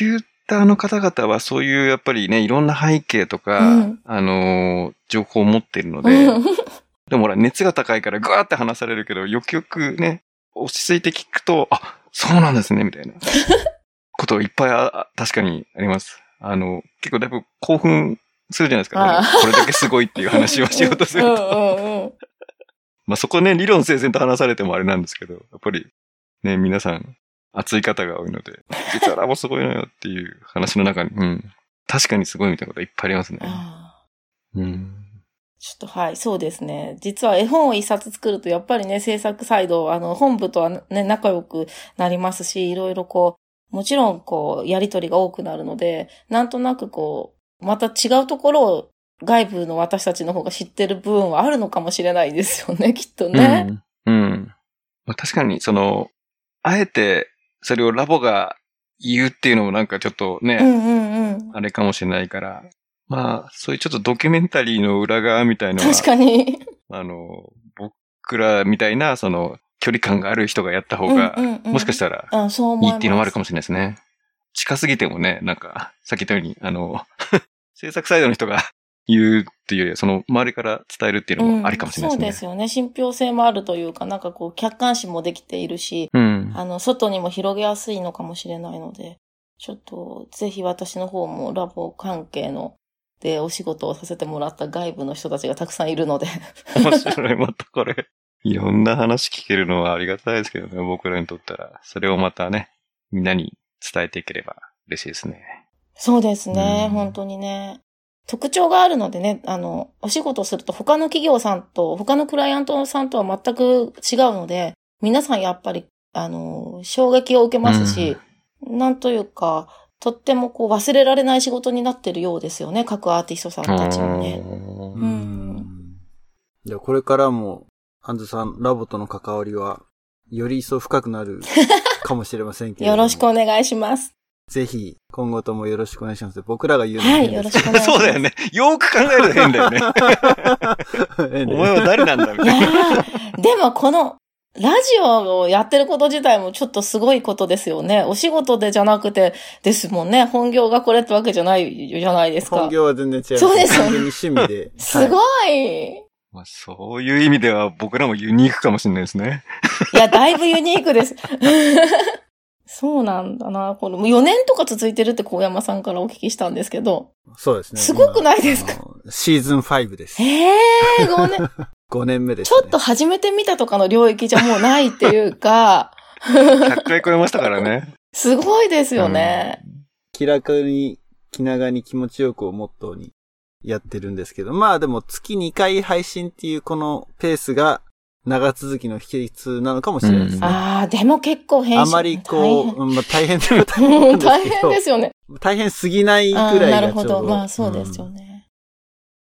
ューターの方々はそういうやっぱりね、いろんな背景とか、うんあのー情報を持っているので、うん でもほら、熱が高いからぐわーって話されるけど、よくよくね、落ち着いて聞くと、あ、そうなんですね、みたいな こといっぱいああ確かにあります。あの、結構だいぶ興奮するじゃないですか。ああこれだけすごいっていう話をしようとすると。まあそこね、理論整然と話されてもあれなんですけど、やっぱりね、皆さん熱い方が多いので、実はラボすごいのよっていう話の中に、うん。確かにすごいみたいなこといっぱいありますね。あうん。ーちょっとはい、そうですね。実は絵本を一冊作ると、やっぱりね、制作サイド、あの、本部とはね、仲良くなりますし、いろいろこう、もちろんこう、やりとりが多くなるので、なんとなくこう、また違うところを外部の私たちの方が知ってる部分はあるのかもしれないですよね、きっとね。うん。うん。まあ、確かに、その、あえて、それをラボが言うっていうのもなんかちょっとね、うんうんうん。あれかもしれないから、まあ、そういうちょっとドキュメンタリーの裏側みたいのは、確かに。あの、僕らみたいな、その、距離感がある人がやった方が、うんうんうんもしかしたら。いいっていうのもあるかもしれないですね。近すぎてもね、なんか、さっき言ったように、あの、制作サイドの人が言うっていうよりは、その周りから伝えるっていうのもありかもしれないですね。うんそうですよね。信憑性もあるというか、なんかこう、客観視もできているし、うん。あの、外にも広げやすいのかもしれないので、ちょっと、ぜひ私の方もラボ関係の、で、お仕事をさせてもらった外部の人たちがたくさんいるので、面白い。またこれ、いろんな話聞けるのはありがたいですけどね、僕らにとったら。それをまたね、みんなに伝えていければ嬉しいですね。そうですね、うん本当にね。特徴があるのでね、あの、お仕事すると他の企業さんと、他のクライアントさんとは全く違うので、皆さんやっぱり、あの、衝撃を受けますし、なんというか、とってもこう忘れられない仕事になってるようですよね、各アーティストさんたちもね。ううんん。じゃあこれからも、アンズさん、ラボとの関わりは、より一層深くなるかもしれませんけれども。よろしくお願いします。ぜひ、今後ともよろしくお願いします。僕らが言うのもはい、変よろしくお願いします。そうだよね。よーく考えると変だよね。変 お前は誰なんだみたいな。ーでもこの、ラジオをやってること自体もちょっとすごいことですよね。お仕事でじゃなくてですもんね。本業がこれってわけじゃないじゃないですか。本業は全然違います。そうですよね趣味で。すごい。い。まあ、そういう意味では僕らもユニークかもしれないですね。いや、だいぶユニークです。そうなんだな。これ、もう4年とか続いてるって小山さんからお聞きしたんですけど。そうですね。すごくないですか？シーズン5です。ええー、5年。5年目です、ね。ちょっと初めて見たとかの領域じゃもうないっていうか、100回超えましたからね。すごいですよね。気楽に、気長に気持ちよくをモットーにやってるんですけど、まあでも月2回配信っていうこのペースが長続きの秘訣なのかもしれないですね。ああ、でも結構編集あまりこう、うんまあ、大変では大変大変なんですけど大変ですよね。大変すぎないぐあらいがーなるほちょうど。ど。まあそうですよね。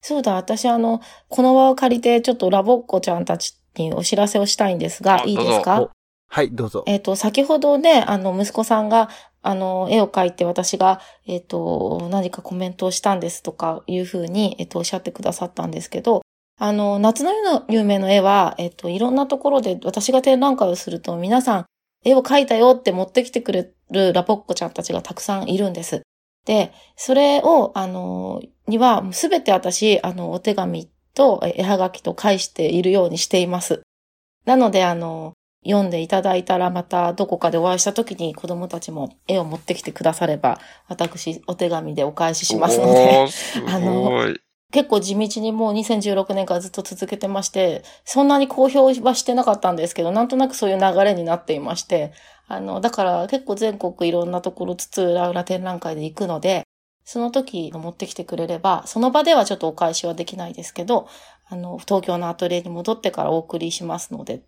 そうだ、私あの、この場を借りてちょっとラボっ子ちゃんたちにお知らせをしたいんですが、あいいですうん。かおはい、どうぞ。えっ、と、先ほどね、あの、息子さんが、あの、絵を描いて私が、えっ、と、何かコメントをしたんですとかいうふうに、えっ、と、おっしゃってくださったんですけど、あの、夏の夜の夢の絵は、えっ、と、いろんなところで私が展覧会をすると皆さん、絵を描いたよって持ってきてくれるラボっ子ちゃんたちがたくさんいるんです。で、それを、あの、には、すべて私、あの、お手紙とえ絵はがきと返しているようにしています。なので、あの、読んでいただいたら、またどこかでお会いした時に子供たちも絵を持ってきてくだされば、私、お手紙でお返ししますのおで、あごい。結構地道にもう2016年からずっと続けてまして、そんなに公表はしてなかったんですけど、なんとなくそういう流れになっていまして、あの、だから結構全国いろんなところ津々浦々展覧会で行くので、その時持ってきてくれれば、その場ではちょっとお返しはできないですけど、あの、東京のアトリエに戻ってからお送りしますので、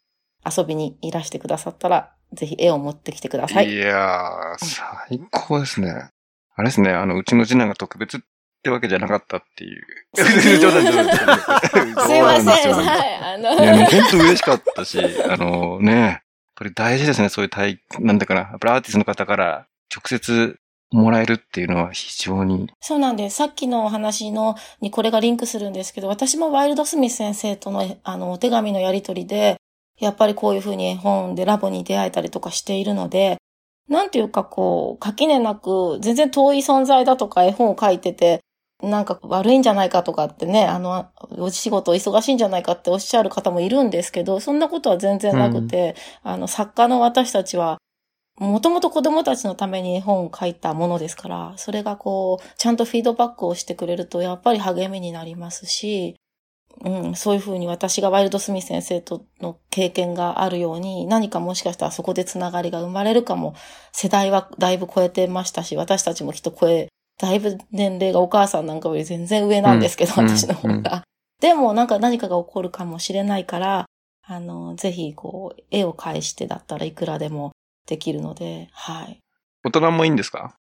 遊びにいらしてくださったら、ぜひ絵を持ってきてください。いやー、最高ですね。あれですね、あの、うちの次男が特別ってわけじゃなかったっていう。冗談冗談冗談。すいません。はい。あの、いや、本当嬉しかったし、あのね、やっぱり大事ですね、そういう体、なんだかな、やっぱりアーティストの方から直接もらえるっていうのは非常に、そうなんです。さっきのお話の、にこれがリンクするんですけど、私もワイルドスミス先生との、あの、お手紙のやりとりで、やっぱりこういうふうに絵本でラボに出会えたりとかしているので、なんていうかこう、垣根なく、全然遠い存在だとか絵本を書いてて、なんか悪いんじゃないかとかってね、あの、お仕事忙しいんじゃないかっておっしゃる方もいるんですけど、そんなことは全然なくて、あの、作家の私たちは、もともと子供たちのために絵本を書いたものですから、それがこう、ちゃんとフィードバックをしてくれると、やっぱり励みになりますし、うん、そういうふうに私がワイルドスミス先生との経験があるように、何かもしかしたらそこでつながりが生まれるかも、世代はだいぶ超えてましたし、私たちもきっと超え、だいぶ年齢がお母さんなんかより全然上なんですけど、うん私の方が。でもなんか何かが起こるかもしれないから、あの、ぜひこう、絵を返してだったらいくらでもできるので、はい。大人もいいんですか？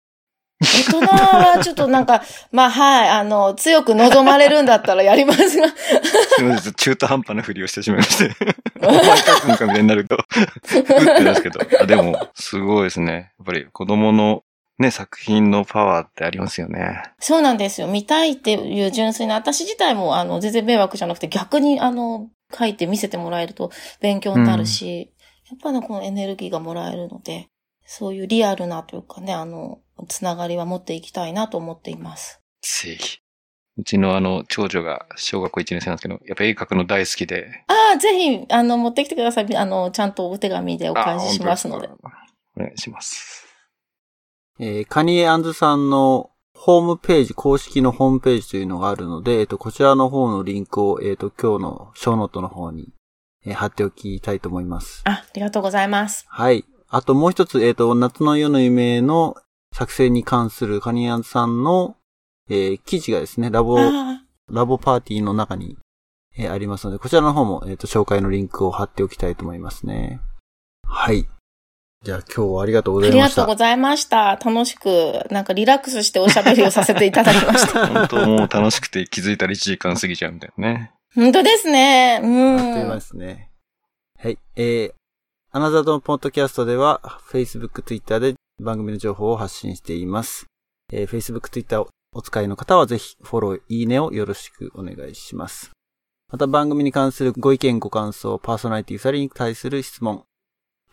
大人はちょっとなんか、まあはい、あの、強く望まれるんだったらやりますが、すみません、中途半端なふりをしてしまいまして。お前書くんかみたいになると、ふってですけど。あでも、すごいですね。やっぱり子供のね、作品のパワーってありますよね。そうなんですよ。見たいっていう純粋な、私自体もあの、全然迷惑じゃなくて逆にあの、書いて見せてもらえると勉強になるし、やっぱりこのエネルギーがもらえるので、そういうリアルなというかね、あの、つながりは持っていきたいなと思っています。ぜひ。うちのあの、長女が小学校1年生なんですけど、やっぱ絵描くの大好きで。ああ、ぜひ、あの、持ってきてください。あの、ちゃんとお手紙でお返ししますのでお願いします。えーカニエアンズさんのホームページ、公式のホームページというのがあるので、えっと、こちらの方のリンクを、えっと、今日のショーノートの方に、えー貼っておきたいと思います。あ、ありがとうございます。はい。あともう一つ、えっ、と、夏の夜の夢の作成に関するカニアンさんの、えー記事がですね、ラボ、あラボパーティーの中に、えーありますので、こちらの方も、えっ、と、紹介のリンクを貼っておきたいと思いますね。はい。じゃあ今日はありがとうごありざいました。がとうございました。楽しく、なんかリラックスしておしゃべりをさせていただきました。本当もう楽しくて気づいたら1時間過ぎちゃうみたいなね。本当ですね。う。あっというん間ですね。はい。えー、アナザードンポッドキャストでは、Facebook、Twitter で番組の情報を発信しています。えー、Facebook、Twitter をお使いの方はぜひフォロー、いいねをよろしくお願いします。また番組に関するご意見、ご感想、パーソナリティ2人に対する質問、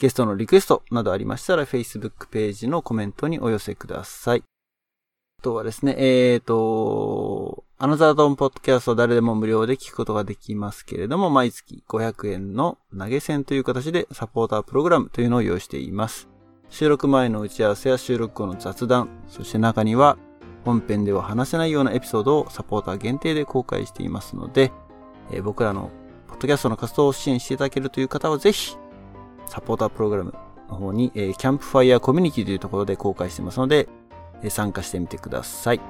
ゲストのリクエストなどありましたら Facebook ページのコメントにお寄せください。あとはですね、えーと、アナザードンポッドキャストを誰でも無料で聞くことができますけれども、毎月500円の投げ銭という形でサポータープログラムというのを用意しています。収録前の打ち合わせや収録後の雑談、そして中には本編では話せないようなエピソードをサポーター限定で公開していますので、えー僕らのポッドキャストの活動を支援していただけるという方はぜひ、サポータープログラムの方に、えーキャンプファイヤーコミュニティというところで公開してますので、えー参加してみてください。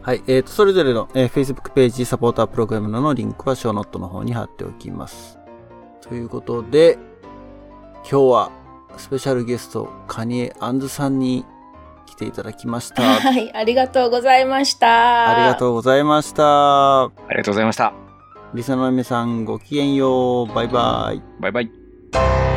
はい。えーと、それぞれの、えー Facebook ページ、サポータープログラムのリンクはショーノットの方に貼っておきます。ということで、今日はスペシャルゲスト、カニエ・アンズさんに来ていただきました。あ はい、ありがとうございました。りがとうございました。ありがとうございました。リサの皆さんごきげんよう。バイバイ。バイバイ。